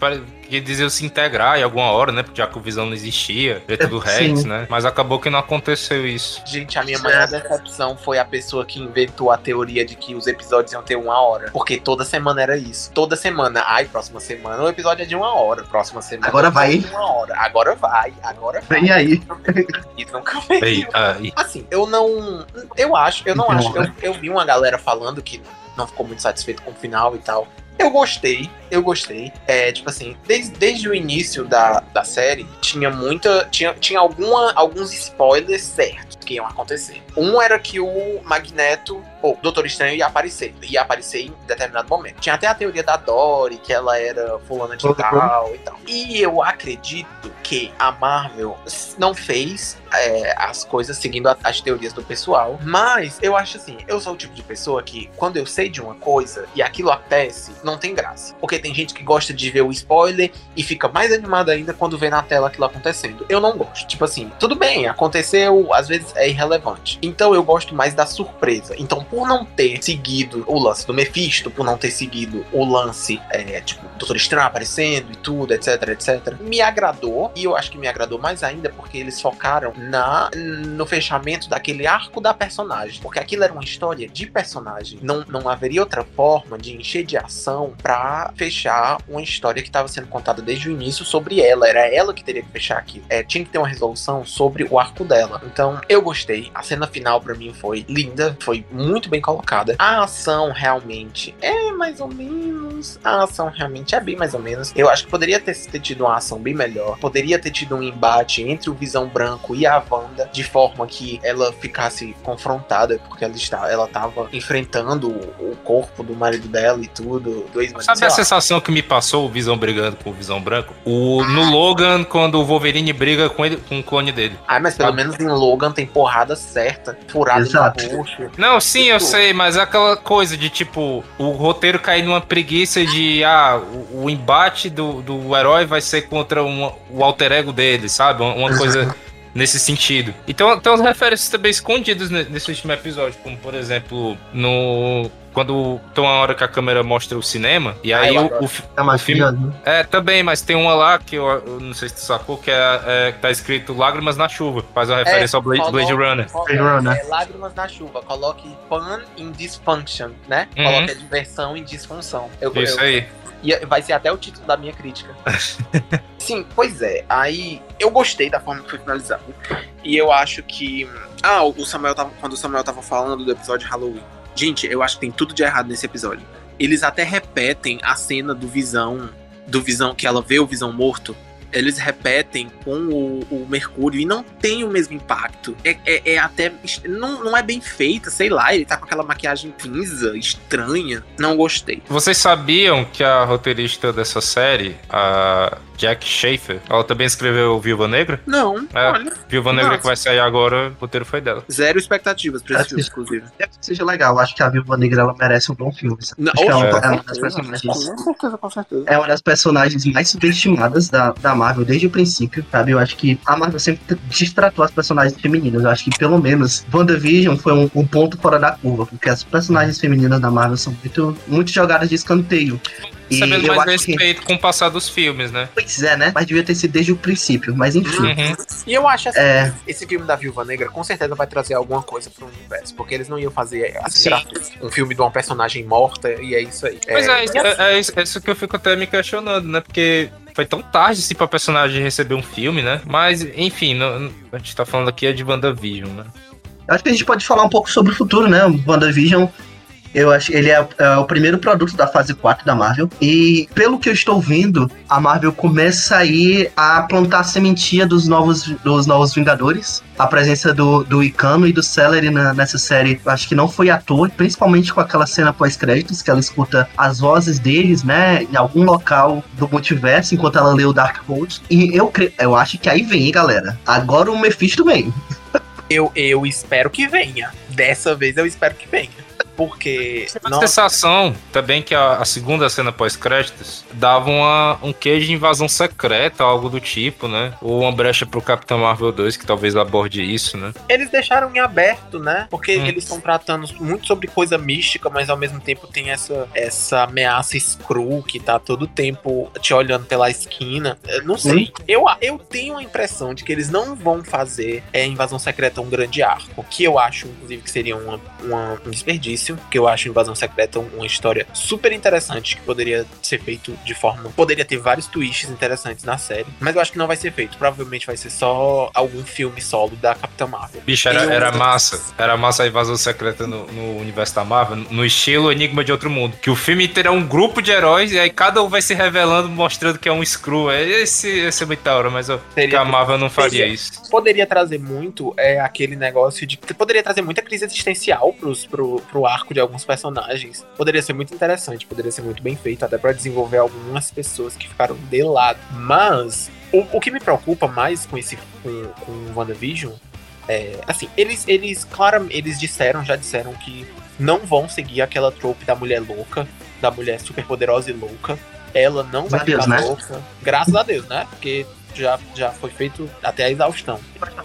que eles iam se integrar em alguma hora, né? Já que o Visão não existia, dentro do Sim. Rex, né? Mas acabou que não aconteceu isso. Gente, a minha maior decepção foi a pessoa que inventou a teoria de que os episódios iam ter uma hora. Porque toda semana era isso. Toda semana. Ai, próxima semana o episódio é de uma hora. Próxima semana. Agora episódio vai. é de Uma hora. Agora vai. Agora vai. Vem aí. (laughs) E nunca veio. Assim, eu não. Eu acho, eu não Não, acho. Eu, eu vi uma galera falando que não ficou muito satisfeito com o final e tal. Eu gostei, eu gostei. É, tipo assim, desde, desde o início da, da série, tinha muita. Tinha, tinha alguma, alguns spoilers certos que iam acontecer. Um era que o Magneto, ou Doutor Estranho, ia aparecer. Ia aparecer em determinado momento. Tinha até a teoria da Dory, que ela era fulana de Uhum. tal e tal. E eu acredito que a Marvel não fez é, as coisas seguindo a- as teorias do pessoal. Mas eu acho assim, eu sou o tipo de pessoa que, quando eu sei de uma coisa e aquilo acontece, não tem graça. Porque tem gente que gosta de ver o spoiler e fica mais animada ainda quando vê na tela aquilo acontecendo. Eu não gosto. Tipo assim, tudo bem, aconteceu, às vezes é irrelevante. Então eu gosto mais da surpresa. Então, por não ter seguido o lance do Mephisto, por não ter seguido o lance, é, tipo, Doutor Estranho aparecendo e tudo, etc, etc, me agradou. E eu acho que me agradou mais ainda porque eles focaram na no fechamento daquele arco da personagem. Porque aquilo era uma história de personagem. Não, não haveria outra forma de encher de ação pra fechar uma história que estava sendo contada desde o início sobre ela. Era ela que teria que fechar aquilo. É, tinha que ter uma resolução sobre o arco dela. Então, eu gostei. A cena final pra mim foi linda, foi muito bem colocada. A ação realmente é mais ou menos. A ação realmente é bem mais ou menos. Eu acho que poderia ter, ter tido uma ação bem melhor. Poderia ter tido um embate entre o Visão Branco e a Wanda, de forma que ela ficasse confrontada, porque ela, está, ela tava enfrentando o, corpo do marido dela e tudo. Do Sabe a lá. sensação que me passou o Visão brigando com o Visão Branco? O, no Logan, quando o Wolverine briga com, ele, com o clone dele. Ah, mas pelo menos em Logan tem porrada certa, furada Exato. no bucho. Não, sim, eu Tipo- sei, mas é aquela coisa de tipo, o roteiro cair numa preguiça de, ah, o, o embate do, do herói vai ser contra um- o alter ego dele, sabe? Uma, uma coisa nesse sentido. Então tem umas referências também escondidas ne- nesse último episódio, como por exemplo, no. Quando tem uma hora que a câmera mostra o cinema, e aí eu o, o Tá o filme, maravilhoso. é, também, mas tem uma lá que eu, eu não sei se tu sacou, que é, é, que tá escrito Lágrimas na Chuva. Faz uma referência ao Blade, Blade Coloque- Runner. colo- Blade Runner. é, lágrimas na chuva. Coloque fun in dysfunction, né? Uhum. Coloque a diversão em disfunção. Eu, Isso eu- aí. e vai ser até o título da minha crítica. (laughs) Sim, pois é. Aí eu gostei da forma que foi finalizado. E eu acho que. Ah, o Samuel tava. Quando o Samuel tava falando do episódio de Halloween. Gente, eu acho que tem tudo de errado nesse episódio. Eles até repetem a cena do Visão. Do Visão, que ela vê o Visão morto. Eles repetem com o, o Mercúrio e não tem o mesmo impacto. É, é- é até. Não, não é bem feita, sei lá, ele tá com aquela maquiagem cinza, estranha. Não gostei. Vocês sabiam que a roteirista dessa série, a Jack Schaefer, ela também escreveu Viúva Negra? Não, É. olha. Viúva Negra Nossa. que vai sair agora, o roteiro foi dela. Zero expectativas pra esse filme, inclusive. Deve que seja legal. Acho que a Viúva Negra ela merece um bom filme. Não, Acho que é uma, é uma das personagens. Com certeza, com certeza. É uma das personagens mais subestimadas da, da Marvel desde o princípio, sabe? Eu acho que a Marvel sempre destratou as personagens femininas. Eu acho que pelo menos WandaVision foi um, um ponto fora da curva, porque as personagens femininas da Marvel são muito, muito jogadas de escanteio. E Sabendo eu mais acho que. respeito com o passar dos filmes, né? Pois é, né? Mas devia ter sido desde o princípio. Mas enfim. Uhum. E eu acho assim, É. esse filme da Viúva Negra com certeza vai trazer alguma coisa pro universo, porque eles não iam fazer assim, um filme de uma personagem morta e é isso aí. Pois é, isso- e é, é isso, é isso que eu fico até me questionando, né? Porque foi tão tarde assim pra personagem receber um filme, né? Mas, enfim, não- a gente tá falando aqui é de WandaVision, né? Eu acho que a gente pode falar um pouco sobre o futuro, né? WandaVision, eu acho ele é, é o primeiro produto da fase 4 da Marvel. E pelo que eu estou vendo, a Marvel começa aí a plantar a sementinha dos novos, dos novos Vingadores. A presença do, do Icano e do Celery na- nessa série, acho que não foi à toa, principalmente com aquela cena pós-créditos, que ela escuta as vozes deles, né, em algum local do multiverso, enquanto ela lê o Darkhold. E eu, cre- eu acho que aí vem, hein, galera. Agora o Mephisto vem. eu, eu espero que venha. Dessa vez eu espero que venha. Porque. A Nossa, sensação também que a, a segunda cena pós-créditos dava uma, um queijo de invasão secreta, algo do tipo, né? Ou uma brecha pro Capitão Marvel 2, que talvez aborde isso, né? eles deixaram em aberto, né? Porque Hum. eles estão tratando muito sobre coisa mística, mas ao mesmo tempo tem essa, essa ameaça Skrull que tá todo tempo te olhando pela esquina. Eu não sei. Eu, eu tenho a impressão de que eles não vão fazer é, Invasão Secreta um grande arco. Que eu acho, inclusive, que seria uma, uma- um desperdício. Que eu acho Invasão Secreta um- uma história super interessante que poderia ser feito de forma. Poderia ter vários twists interessantes na série. Mas eu acho que não vai ser feito. Provavelmente vai ser só algum filme solo da Capitã Marvel. Bicho, era, era massa. Era massa a invasão secreta no, no universo da Marvel, no estilo Enigma de Outro Mundo. Que o filme terá um grupo de heróis e aí cada um vai se revelando, mostrando que é um Skrull. É, Esse, esse é muito da hora, mas eu, Seria- que a Marvel não faria seria- isso. poderia trazer muito é aquele negócio de. Poderia trazer muita crise existencial pros, pro, pro arco de alguns personagens. Poderia ser muito interessante, poderia ser muito bem feito, até pra desenvolver algumas pessoas que ficaram de lado. Mas o, o que me preocupa mais com esse com, com o WandaVision é. Assim, eles, eles, claro, eles disseram, já disseram que não vão seguir aquela trope da mulher louca, da mulher super poderosa e louca. Ela não vai Deus, ficar né? louca. Graças a Deus, né? Porque já, já foi feito até a exaustão.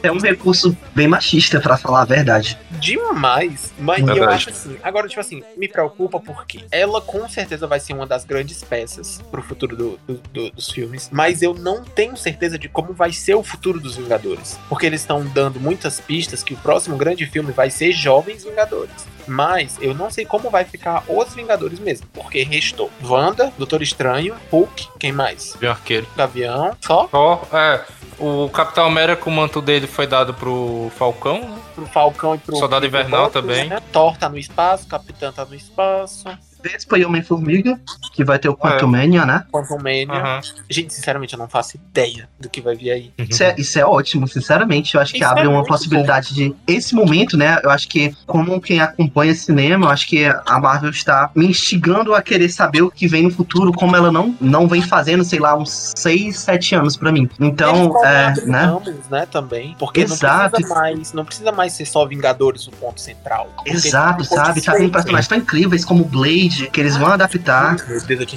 É um recurso bem machista, pra falar a verdade. Demais. Mas eu Verdade. acho assim. Agora, tipo assim, me preocupa porque ela com certeza vai ser uma das grandes peças pro futuro do- do- do- dos filmes. Mas eu não tenho certeza de como vai ser o futuro dos Vingadores. Porque eles estão dando muitas pistas que o próximo grande filme vai ser Jovens Vingadores. Mas eu não sei como vai ficar os Vingadores mesmo. Porque restou Wanda, Doutor Estranho, Hulk, quem mais? De arqueiro. Gavião, só Ó, é. O Capitão América, o manto dele foi dado pro Falcão, né? pro Falcão e pro. Soldado Invernal também. Né? Thor tá no espaço, Capitã tá no espaço. Vespa e Homem-Formiga, que vai ter o Quantum Mania, né? Quantum Mania. Aham. Gente, sinceramente, eu não faço ideia do que vai vir aí. Isso é, isso é ótimo, sinceramente. Eu acho que Isso abre é uma possibilidade de. Esse momento, né? Eu acho que, como quem acompanha cinema, eu acho que a Marvel está me instigando a querer saber o que vem no futuro, como ela não, não vem fazendo, sei lá, uns 6, 7 anos pra mim. Então, é, né? ramos, né, também. Porque Exato. não precisa mais, não precisa mais ser só Vingadores o ponto central. Exato, sabe? Tá com personagens tão incríveis como o Blade, que eles vão adaptar,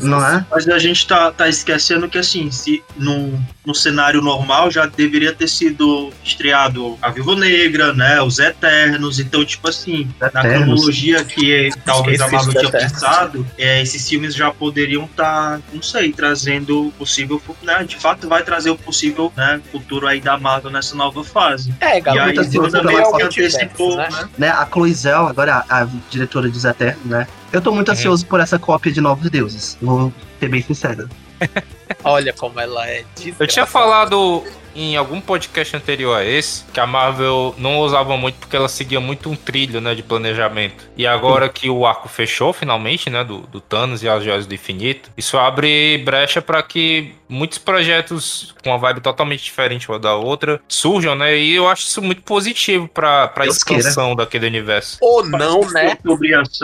não é? Mas a gente tá, tá esquecendo que, assim, se no, no cenário normal já deveria ter sido estreado a Viúva Negra, né? Os Eternos. Então, tipo assim, na Eternos. cronologia que talvez a Marvel dos tinha Eternos. pensado, é, esses filmes já poderiam estar, não sei, trazendo o possível, né? De fato, vai trazer o possível né, futuro aí da Marvel nessa nova fase. É, E galera, aí, é multiverso, antecipou, né? né? né? A Chloe agora a, a diretora de Eternos, né? Eu tô muito Uhum. ansioso por essa cópia de Novos Deuses. Vou ser bem sincero. Olha como ela é Eu tinha desgraçada. falado em algum podcast anterior a esse que a Marvel não usava muito porque ela seguia muito um trilho, né, de planejamento. E agora que o arco fechou finalmente, né, do, do Thanos e as Joias do Infinito, isso abre brecha para que muitos projetos com uma vibe totalmente diferente uma da outra surjam, né? E eu acho isso muito positivo para para Deus queira. expansão daquele universo. Ou não, né?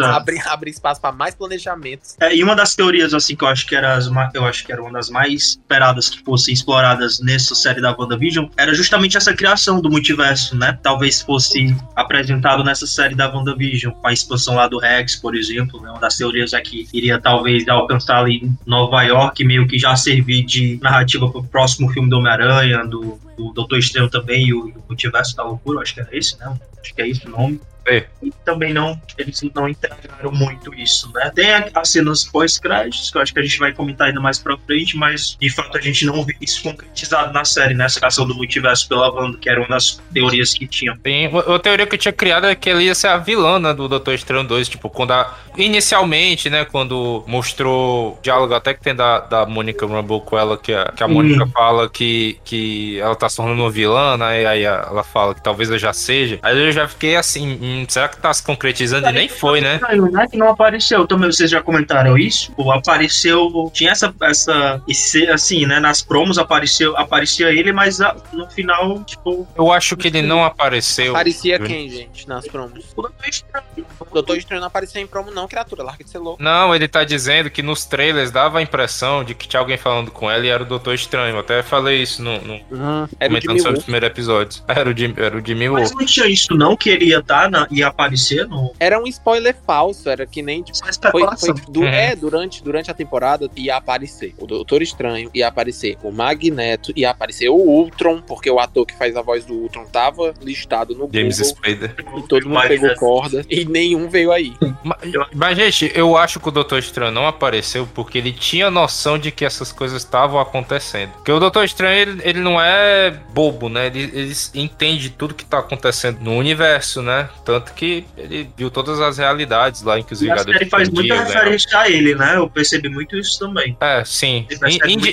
Abre, abre espaço pra mais planejamentos. É, e uma das teorias, assim, que eu acho que era as eu acho que era uma das mais esperadas que fossem exploradas nessa série da WandaVision, era justamente essa criação do multiverso, né? Talvez fosse apresentado nessa série da WandaVision, com a expansão lá do Rex, por exemplo, né? Uma das teorias é que iria talvez alcançar ali Nova York, meio que já servir de narrativa pro próximo filme do Homem-Aranha, do, do Doutor Estranho também, e o, o Multiverso da Loucura, acho que era esse, né? Acho que é esse o nome. É. E também não, eles não integraram muito isso, né? Tem a- as cenas pós-créditos, que eu acho que a gente vai comentar ainda mais pra frente, mas de fato a gente não vê isso concretizado na série, né? Essa questão do multiverso pela Wanda, que era uma das teorias que tinham. Tem uma uma teoria que eu tinha criado é que ela ia ser a vilã né, do Doutor Estranho 2, tipo, quando a, inicialmente, né, quando mostrou o diálogo até que tem da, da Mônica Rambeau com ela, que a, que a Hum. Mônica fala que, que ela tá se tornando uma vilã, né, e aí a- ela fala que talvez eu já seja. Aí eu já fiquei assim, hum, será que tá se concretizando? E nem foi, né? Estranho, né? Que não apareceu. Também vocês já comentaram isso? Ou apareceu. Tinha essa. essa esse, assim, né? Nas promos apareceu, aparecia ele, mas ah, no final, tipo. Eu acho que ele não apareceu. Parecia Eu- quem, gente, nas promos? O Doutor Estranho. O Doutor Estranho não apareceu em promo, não, criatura. Larga de ser louco. Não, ele tá dizendo que nos trailers dava a impressão de que tinha alguém falando com ela e era o Doutor Estranho. Eu até falei isso no, no Uhum. Comentando sobre os Woo. primeiros episódios. (laughs) Era o Jimmy, era o Jimmy Woo. Mas não tinha isso, não, que ele ia estar na, ia aparecer no. Era um spoiler falso, era que nem, tipo, Só Foi, especulação. foi du- Uhum. É, durante, durante a temporada ia aparecer o Doutor Estranho, ia aparecer o Magneto, ia aparecer o Ultron, porque o ator que faz a voz do Ultron tava listado no James Google. Spader. E todo mundo Mas, pegou né? corda e nenhum veio aí. Mas, mas, gente, eu acho que o Doutor Estranho não apareceu porque ele tinha noção de que essas coisas estavam acontecendo. Porque o Doutor Estranho, ele, ele não é bobo, né? Ele, ele entende tudo que tá acontecendo no universo, né? Tanto que ele viu todas as realidades lá em que os E a Vingadores série faz muita né? referência a ele, né? Eu percebi muito isso também. É, sim. In- indi-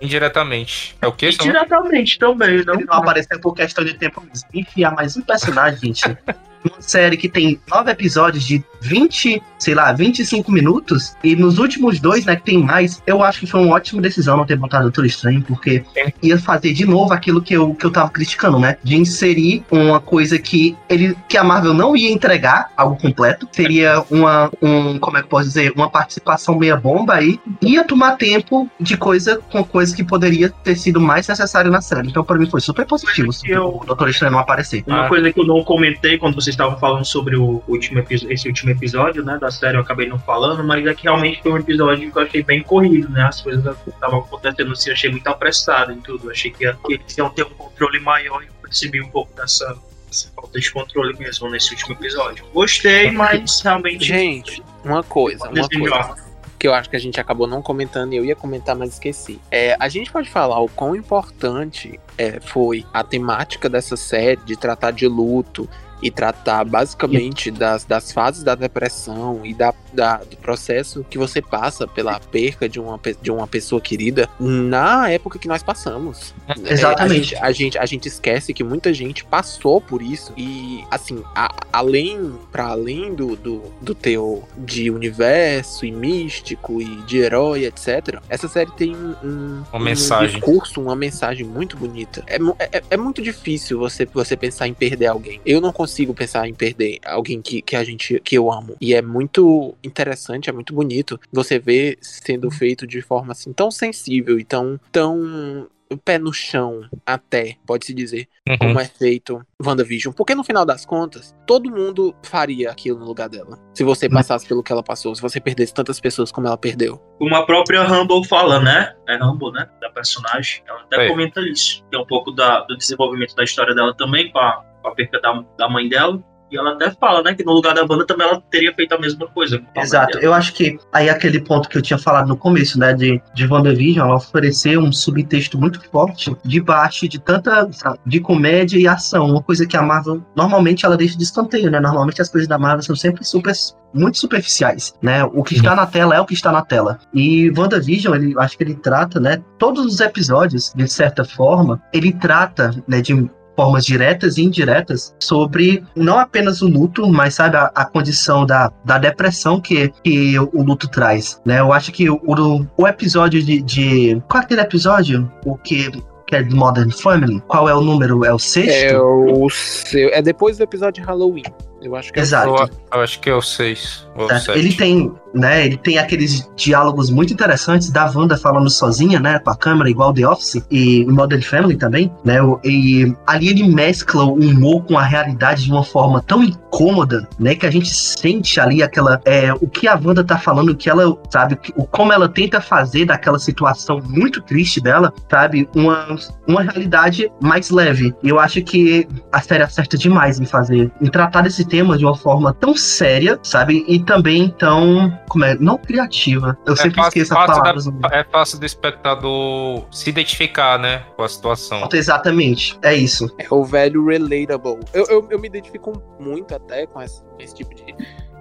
indiretamente. É o que? Indiretamente também, não? Ele não apareceu por questão de tempo mesmo. Enfiar mais um personagem, gente. (laughs) Uma série que tem nove episódios de 20, sei lá, 25 minutos. E nos últimos dois, né, que tem mais, eu acho que foi uma ótima decisão não ter botado Doutor Estranho, porque ia fazer de novo aquilo que eu, que eu tava criticando, né? De inserir uma coisa que ele que a Marvel não ia entregar, algo completo. Seria uma, um, como é que eu posso dizer, uma participação meia bomba aí. Ia tomar tempo de coisa com coisa que poderia ter sido mais necessário na série. Então, pra mim, foi super positivo Eu- o Doutor Estranho não aparecer. Uma Ah. coisa que eu não comentei quando vocês estavam falando sobre o último esse último episódio, né, da série, eu acabei não falando, mas é que realmente foi um episódio que eu achei bem corrido, né? As coisas estavam acontecendo assim, eu achei muito apressado em tudo. Eu achei que, que eles iam ter um controle maior e eu percebi um pouco dessa, dessa falta de controle mesmo nesse último episódio. Gostei, mas realmente. Gente, uma coisa, uma coisa. Que eu acho que a gente acabou não comentando e eu ia comentar, mas esqueci. É, a gente pode falar o quão importante é, foi a temática dessa série de tratar de luto e tratar basicamente das, das fases da depressão e da, da- do processo que você passa pela perca de uma, de uma pessoa querida na época que nós passamos. É, Exatamente. a, gente, a, gente, a gente esquece que muita gente passou por isso. E, assim, a- além, para além do, do, do teu de universo e místico e de herói, etc., essa série tem um, um, Uma um mensagem. discurso, uma mensagem muito bonita. É, é, é muito difícil você, você pensar em perder alguém. Eu não consigo pensar em perder alguém que, que a gente que eu amo. E é muito interessante, é muito bonito você ver sendo feito de forma assim tão sensível e tão, tão pé no chão, até, pode-se dizer, Uhum. como é feito WandaVision. Porque no final das contas, todo mundo faria aquilo no lugar dela. Se você passasse pelo que ela passou, se você perdesse tantas pessoas como ela perdeu. Como a própria Rumble fala, né? É Rumble, né? Da personagem. Ela até É. comenta isso. Tem um pouco da- do desenvolvimento da história dela também, com a, a perca da, da mãe dela. E ela até fala, né, que no lugar da Wanda também ela teria feito a mesma coisa. papel Exato, eu acho que aí aquele ponto que eu tinha falado no começo, né, de, de WandaVision, ela oferecer um subtexto muito forte debaixo de tanta, de comédia e ação, uma coisa que a Marvel, normalmente ela deixa de escanteio, né, normalmente as coisas da Marvel são sempre super, muito superficiais, né, o que está na tela é o que está na tela, e WandaVision, ele, acho que ele trata, né, todos os episódios, de certa forma, ele trata, né, de formas diretas e indiretas sobre não apenas o luto, mas sabe a, a condição da, da depressão que, que o luto traz, né? Eu acho que o, o, o episódio de, de qual é aquele episódio? O que que é de Modern Family? Qual é o número? É o sexto? É o seu. É depois do episódio de Halloween. Eu acho que é o Exato. Eu, acho que é o 6 ou o Certo. 7. Ele tem, né, ele tem aqueles diálogos muito interessantes da Wanda falando sozinha, né, com a câmera, igual The Office, e Modern Family também, né, e ali ele mescla o humor com a realidade de uma forma tão incômoda, né, que a gente sente ali aquela, é, o que a Wanda tá falando, o que ela, sabe, o como ela tenta fazer daquela situação muito triste dela, sabe, uma, uma realidade mais leve. E eu acho que a série acerta demais em fazer, em tratar desse tema de uma forma tão séria, sabe? E também tão, não criativa. Eu sempre fácil- esqueço fácil da- palavras. no- É fácil do espectador se identificar, né, com a situação. Exatamente, é isso. É o velho relatable. Eu, eu, eu me identifico muito até com esse, esse tipo de,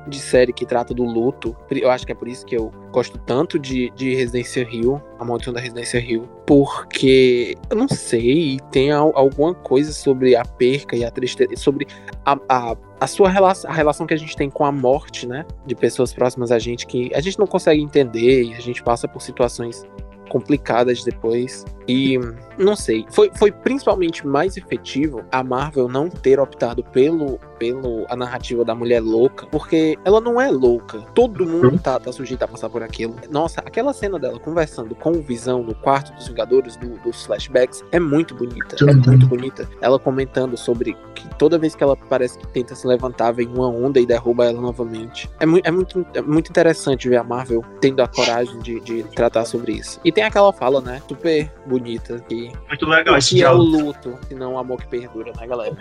de série que trata do luto. Eu acho que é por isso que eu gosto tanto de, de Residência Rio, a maldição da Residência Rio. Porque, eu não sei, tem al- alguma coisa sobre a perca e a tristeza, sobre a, a, a sua relação, a relação que a gente tem com a morte, né? De pessoas próximas a gente que a gente não consegue entender e a gente passa por situações complicadas depois. E não sei, foi, foi principalmente mais efetivo a Marvel não ter optado pelo, pelo a narrativa da mulher louca, porque ela não é louca. Todo mundo tá, tá sujeito a passar por aquilo. Nossa, aquela cena dela conversando com o Visão no quarto dos Vingadores, do- dos flashbacks, é muito bonita. É Uhum. muito bonita. Ela comentando sobre que toda vez que ela parece que tenta se levantar, vem uma onda e derruba ela novamente. É, mui- é muito, é muito interessante ver a Marvel tendo a coragem de, de tratar sobre isso. E tem aquela fala, né? Super bonita que Muito legal esse que é o diálogo. luto, se não o amor que perdura, né, galera?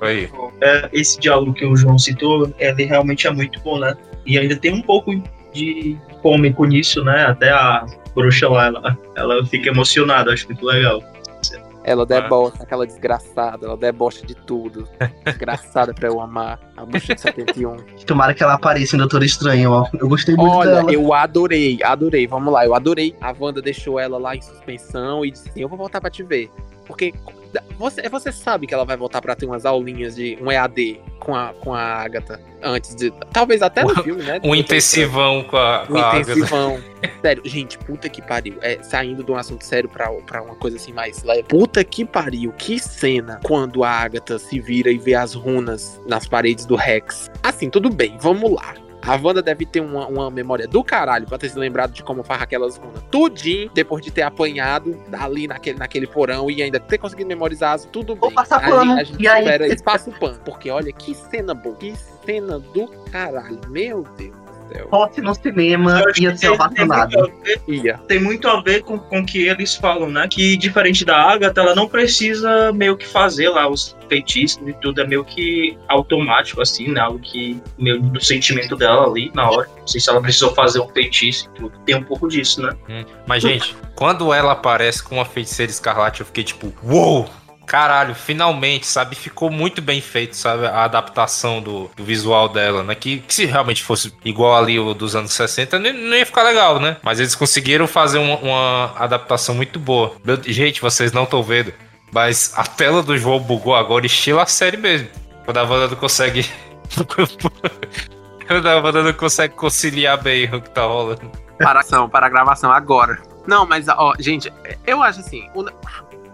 Aí. É, esse diálogo que o João citou, ele realmente é muito bom, né? E ainda tem um pouco de cômico nisso, né? Até a bruxa lá, ela, ela fica emocionada, acho muito legal. Ela debocha, aquela desgraçada, ela debocha de tudo. (laughs) Desgraçada pra eu amar. A bruxa de 71. Tomara que ela apareça em Doutor Estranho, ó. Eu gostei muito Olha, dela. eu adorei, adorei. Vamos lá, eu adorei. A Wanda deixou ela lá em suspensão e disse assim: Eu vou voltar pra te ver. Porque você, você sabe que ela vai voltar pra ter umas aulinhas de um EAD com a, com a Agatha antes de. Talvez até no filme, né? Um intensivão com a, com Um a Agatha. intensivão. (laughs) Sério, gente, puta que pariu. É, saindo de um assunto sério pra, pra uma coisa assim mais leve. Puta que pariu. Que cena quando a Agatha se vira e vê as runas nas paredes do Rex. Assim, tudo bem, vamos lá. A Wanda deve ter uma, uma memória do caralho pra ter se lembrado de como faz aquelas runas. Tudinho, depois de ter apanhado ali naquele, naquele porão e ainda ter conseguido memorizar tudo Vou bem. passar a, pano, a gente e aí- espera espaço pano. Porque olha que cena boa. Que cena do caralho. Meu Deus céu. Fosse no cinema, ia ser tem, tem, muito ovacionado. a ver, Ia. tem muito a ver com, com o que eles falam, né? Que diferente da Agatha, ela não precisa meio que fazer lá os feitiços e tudo, é meio que automático, assim, né? Algo que meio do sentimento dela ali na hora. Não sei se ela precisou fazer um feitiço e tudo. Tem um pouco disso, né? Mas, gente, quando ela aparece com uma feiticeira escarlate, eu fiquei tipo, uou! Caralho, finalmente, sabe? Ficou muito bem feito, sabe? A adaptação do, do visual dela, né? Que, que se realmente fosse igual ali o dos anos 60, não, ia ficar legal, né? Mas eles conseguiram fazer uma, uma adaptação muito boa. Meu- gente, vocês não estão vendo, mas a tela do João bugou agora, estilo a série mesmo. Quando a Wanda não consegue. (laughs) Quando a Wanda não consegue conciliar bem o que tá rolando. Para a ação, para a gravação agora. Não, mas, ó, gente, eu acho assim, o,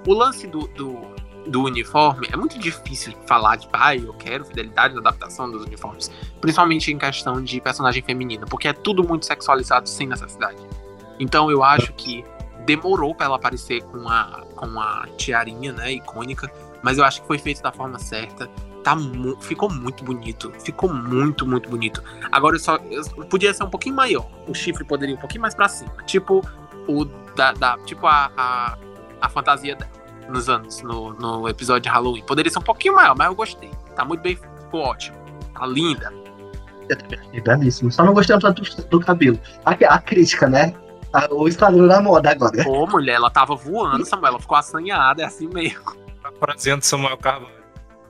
o lance do, do, do uniforme é muito difícil falar de, ah, eu quero fidelidade na adaptação dos uniformes. Principalmente em questão de personagem feminina, porque é tudo muito sexualizado sem necessidade. Então eu acho que demorou pra ela aparecer com a, com a tiarinha, né, icônica, mas eu acho que foi feito da forma certa. Tá mu- ficou muito bonito. Ficou muito, muito bonito. Agora eu só. eu- podia ser um pouquinho maior. O chifre poderia ir um pouquinho mais pra cima. Tipo o da. da- tipo a, a, a fantasia dela nos anos, no, no episódio de Halloween. Poderia ser um pouquinho maior, mas eu gostei. Tá muito bem. Ficou ótimo. tá linda. Eu também achei belíssimo. Só não gostei tanto do, do cabelo. A, a crítica, né? A- o esquadrão da moda agora. Pô, mulher, ela tava voando, Samuel. Ela ficou assanhada, é assim mesmo. Parafraseando Samuel Carvalho.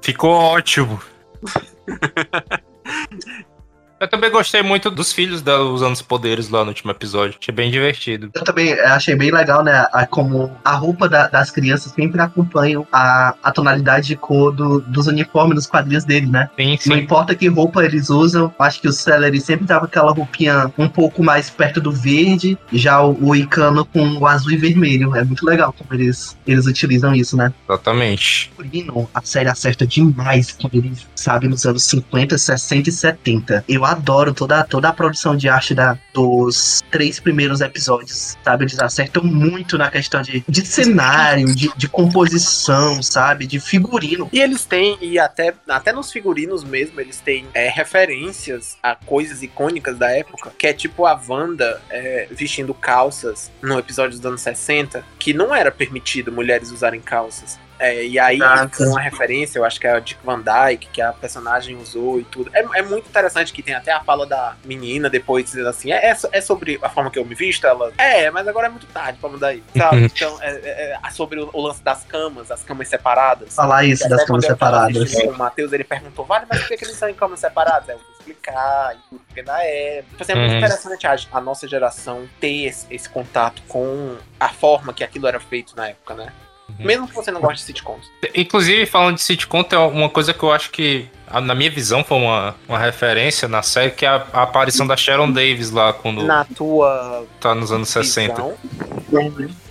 Ficou ótimo. (laughs) Eu também gostei muito dos filhos dela usando os poderes lá no último episódio. Achei bem divertido. Eu também achei bem legal, né? A, como a roupa da- das crianças sempre acompanham a, a tonalidade de cor do- dos uniformes dos quadrinhos dele, né? Sim, Não sim. importa que roupa eles usam, acho que o Celery sempre tava aquela roupinha um pouco mais perto do verde, já o, o Icano com o azul e vermelho. É muito legal como eles, eles utilizam isso, né? Exatamente. Figurino, a série acerta demais como eles sabem nos anos 50, 60 e 70. Eu adoro toda, toda a produção de arte da, dos três primeiros episódios, sabe? Eles acertam muito na questão de, de cenário, de, de composição, sabe? De figurino. E eles têm, e até, até nos figurinos mesmo, eles têm é, referências a coisas icônicas da época, que é tipo a Wanda é, vestindo calças no episódio dos anos 60, que não era permitido mulheres usarem calças. É, e aí, Ah, com uma referência, eu acho que é a Dick Van Dyke, que a personagem usou e tudo. É, é muito interessante que tem até a fala da menina depois dizendo assim: é, é, é sobre a forma que eu me visto? Ela, é, mas agora é muito tarde pra mudar isso, sabe? Então, é, é- é sobre o, o lance das camas, as camas separadas. Falar isso das camas separadas. assistindo Com o Matheus, ele perguntou, vale, mas por que, que eles estão em camas separadas? Eu fui explicar, e tudo, porque na época. Tipo assim, é muito Uhum. interessante a, a nossa geração ter esse, esse contato com a forma que aquilo era feito na época, né? Uhum. Mesmo que você não goste de sitcoms. Inclusive, falando de sitcom, tem uma coisa que eu acho que, na minha visão, foi uma, uma referência na série, que é a, a aparição da Sharon Davis lá, quando Na tua tá nos anos 60. visão,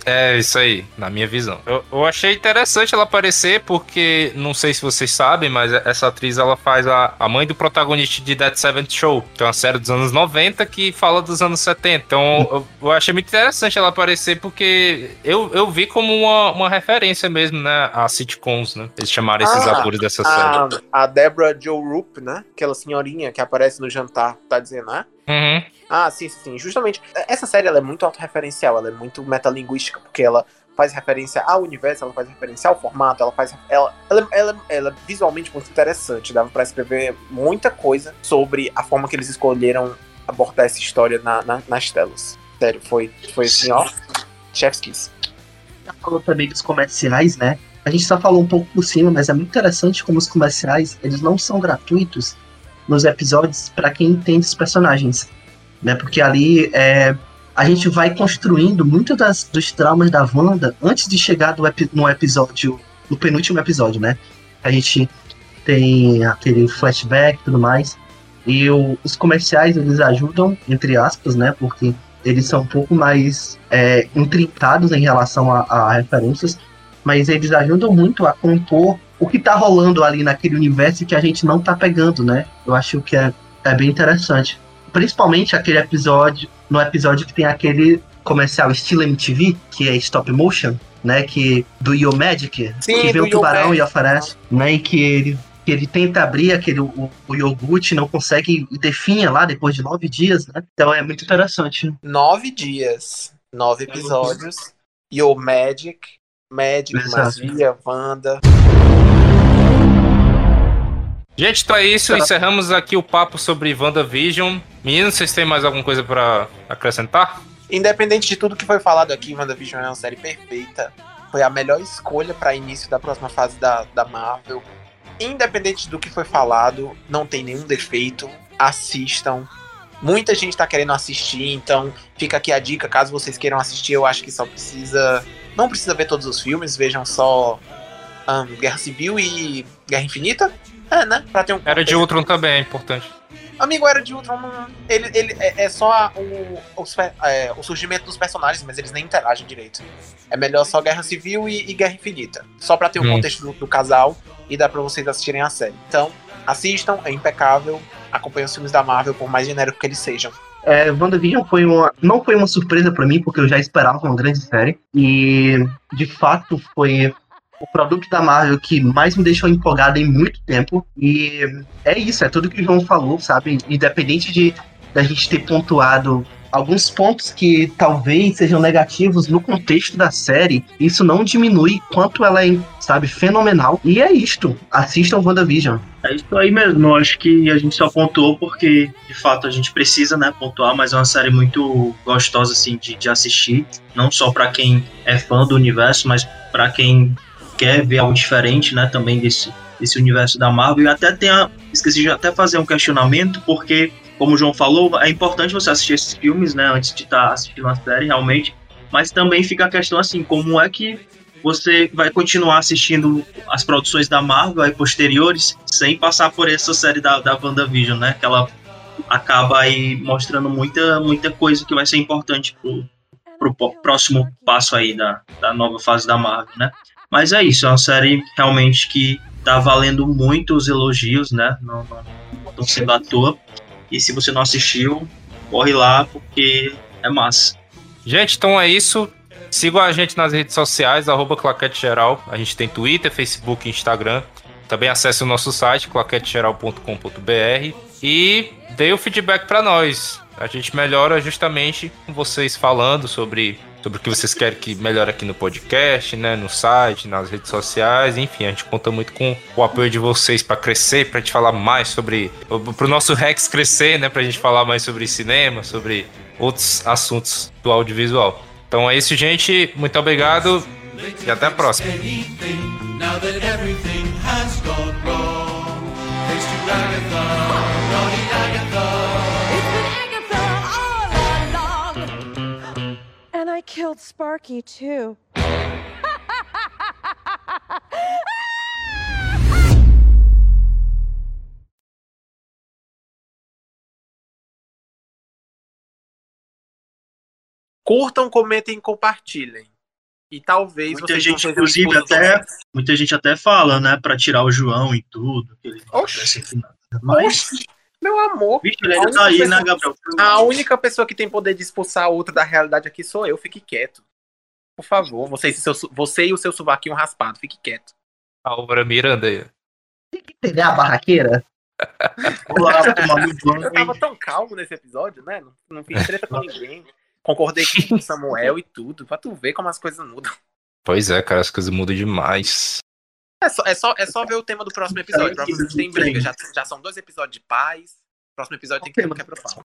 É, isso aí, na minha visão. Eu, eu achei interessante ela aparecer, porque, não sei se vocês sabem, mas essa atriz, ela faz a, a mãe do protagonista de Dead Seventh Show, que é uma série dos anos 90 que fala dos anos 70. Então, eu, eu achei muito interessante ela aparecer, porque eu, eu vi como uma, uma referência mesmo, né, a sitcoms, né? Eles chamaram esses Ah, atores dessa série. a, a Deborah Joe Rupp, né? Aquela senhorinha que aparece no jantar, tá dizendo, né? Uhum. Ah, sim, sim. Justamente. Essa série ela é muito autorreferencial, ela é muito metalinguística, porque ela faz referência ao universo, ela faz referência ao formato, ela faz. Ela, ela, ela, ela é visualmente muito interessante. Dava pra escrever muita coisa sobre a forma que eles escolheram abordar essa história na, na- nas telas. Sério, foi, foi assim, ó. Chef's Kiss. Falou também dos comerciais, né? A gente só falou um pouco por cima, mas é muito interessante como os comerciais, eles não são gratuitos nos episódios para quem entende os personagens, né? Porque ali é, a gente vai construindo muito das, dos traumas da Wanda antes de chegar epi- no episódio, no penúltimo episódio, né? A gente tem aquele flashback e tudo mais. E o- os comerciais, eles ajudam, entre aspas, né? Porque eles são um pouco mais é, intrincados em relação a, a referências, mas eles ajudam muito a compor o que tá rolando ali naquele universo que a gente não tá pegando, né? Eu acho que é, é bem interessante. Principalmente aquele episódio, no episódio que tem aquele comercial estilo MTV, que é stop motion, né? Que do Yo Magic, Sim, que do o tubarão e oferece, né? E que ele, que ele tenta abrir aquele o, o iogurte, não consegue e definha lá depois de nove dias, né? Então é muito interessante. Nove dias, nove episódios. Yo Magic, Magic, Exato. Magia, Wanda. Gente, então é isso. Encerramos aqui o papo sobre WandaVision. Meninos, vocês têm mais alguma coisa pra acrescentar? Independente de tudo que foi falado aqui, WandaVision é uma série perfeita. Foi a melhor escolha para início da próxima fase da, da Marvel. Independente do que foi falado, não tem nenhum defeito. Assistam. Muita gente tá querendo assistir, então fica aqui a dica. Caso vocês queiram assistir, eu acho que só precisa. Não precisa ver todos os filmes, vejam só ahn, Guerra Civil e Guerra Infinita. É, né? Pra ter um Era de Ultron também, é importante. Amigo Era de Ultron, ele, ele é, é só o, os é, o surgimento dos personagens, mas eles nem interagem direito. É melhor só Guerra Civil e, e Guerra Infinita. Só pra ter o Hum. contexto do, do casal e dá pra vocês assistirem a série. Então, assistam, é impecável. Acompanhem os filmes da Marvel, por mais genérico que eles sejam. É, WandaVision foi uma, não foi uma surpresa pra mim, porque eu já esperava uma grande série. E, de fato, foi o produto da Marvel que mais me deixou empolgado em muito tempo. E é isso, é tudo que o João falou, sabe? Independente de da gente ter pontuado alguns pontos que talvez sejam negativos no contexto da série, isso não diminui quanto ela é, sabe, fenomenal. E é isto. Assistam WandaVision. É isso aí mesmo. Acho que a gente só pontuou porque, de fato, a gente precisa, né, pontuar, mas é uma série muito gostosa, assim, de, de assistir. Não só pra quem é fã do universo, mas pra quem quer ver algo diferente, né, também desse, desse universo da Marvel. E até tem a, esqueci de até fazer um questionamento, porque, como o João falou, é importante você assistir esses filmes, né, antes de estar assistindo a série, realmente. Mas também fica a questão assim, como é que você vai continuar assistindo as produções da Marvel aí posteriores sem passar por essa série da, da WandaVision, né? Que ela acaba aí mostrando muita, muita coisa que vai ser importante pro, pro próximo passo aí da, da nova fase da Marvel, né? Mas é isso, é uma série realmente que tá valendo muito os elogios, né? Não estão sendo à toa. E se você não assistiu, corre lá porque é massa. Gente, então é isso. Sigam a gente nas redes sociais, arroba Claquete Geral. A gente tem Twitter, Facebook Instagram. Também acesse o nosso site, claquetegeral.com.br. E dê o feedback para nós. A gente melhora justamente com vocês falando sobre, sobre o que vocês querem que melhore aqui no podcast, né, no site, nas redes sociais. Enfim, a gente conta muito com o apoio de vocês para crescer, para gente falar mais sobre. para o nosso Rex crescer, né, para a gente falar mais sobre cinema, sobre outros assuntos do audiovisual. Então é isso, gente. Muito obrigado e até a próxima. now that everything has gone wrong. Thanks to Agatha, killed Sparky too. Curtam, comentem e compartilhem. E talvez Muita vocês gente, inclusive, até-. Muita gente até fala, né, pra tirar o João e tudo. Que ele não Oxi. Mas, Meu amor, bicho, ele ainda tá aí, única né, pessoa- Gabriel? a única pessoa que tem poder de expulsar a outra da realidade aqui sou eu. Fique quieto. Por favor, você e, seu, você e o seu sovaquinho raspado, fique quieto. A obra Miranda aí. Entendeu a barraqueira? Vou lá tomar meu banho. Eu tava tão calmo nesse episódio, né? Não, não fiz treta com ninguém. Concordei com o Samuel e tudo. Pra tu ver como as coisas mudam. Pois é, cara, as coisas mudam demais. É só, é só, é só ver o tema do próximo episódio. Provavelmente tem briga. Já, já são dois episódios de paz. Próximo episódio tem que ter um quebra-pau.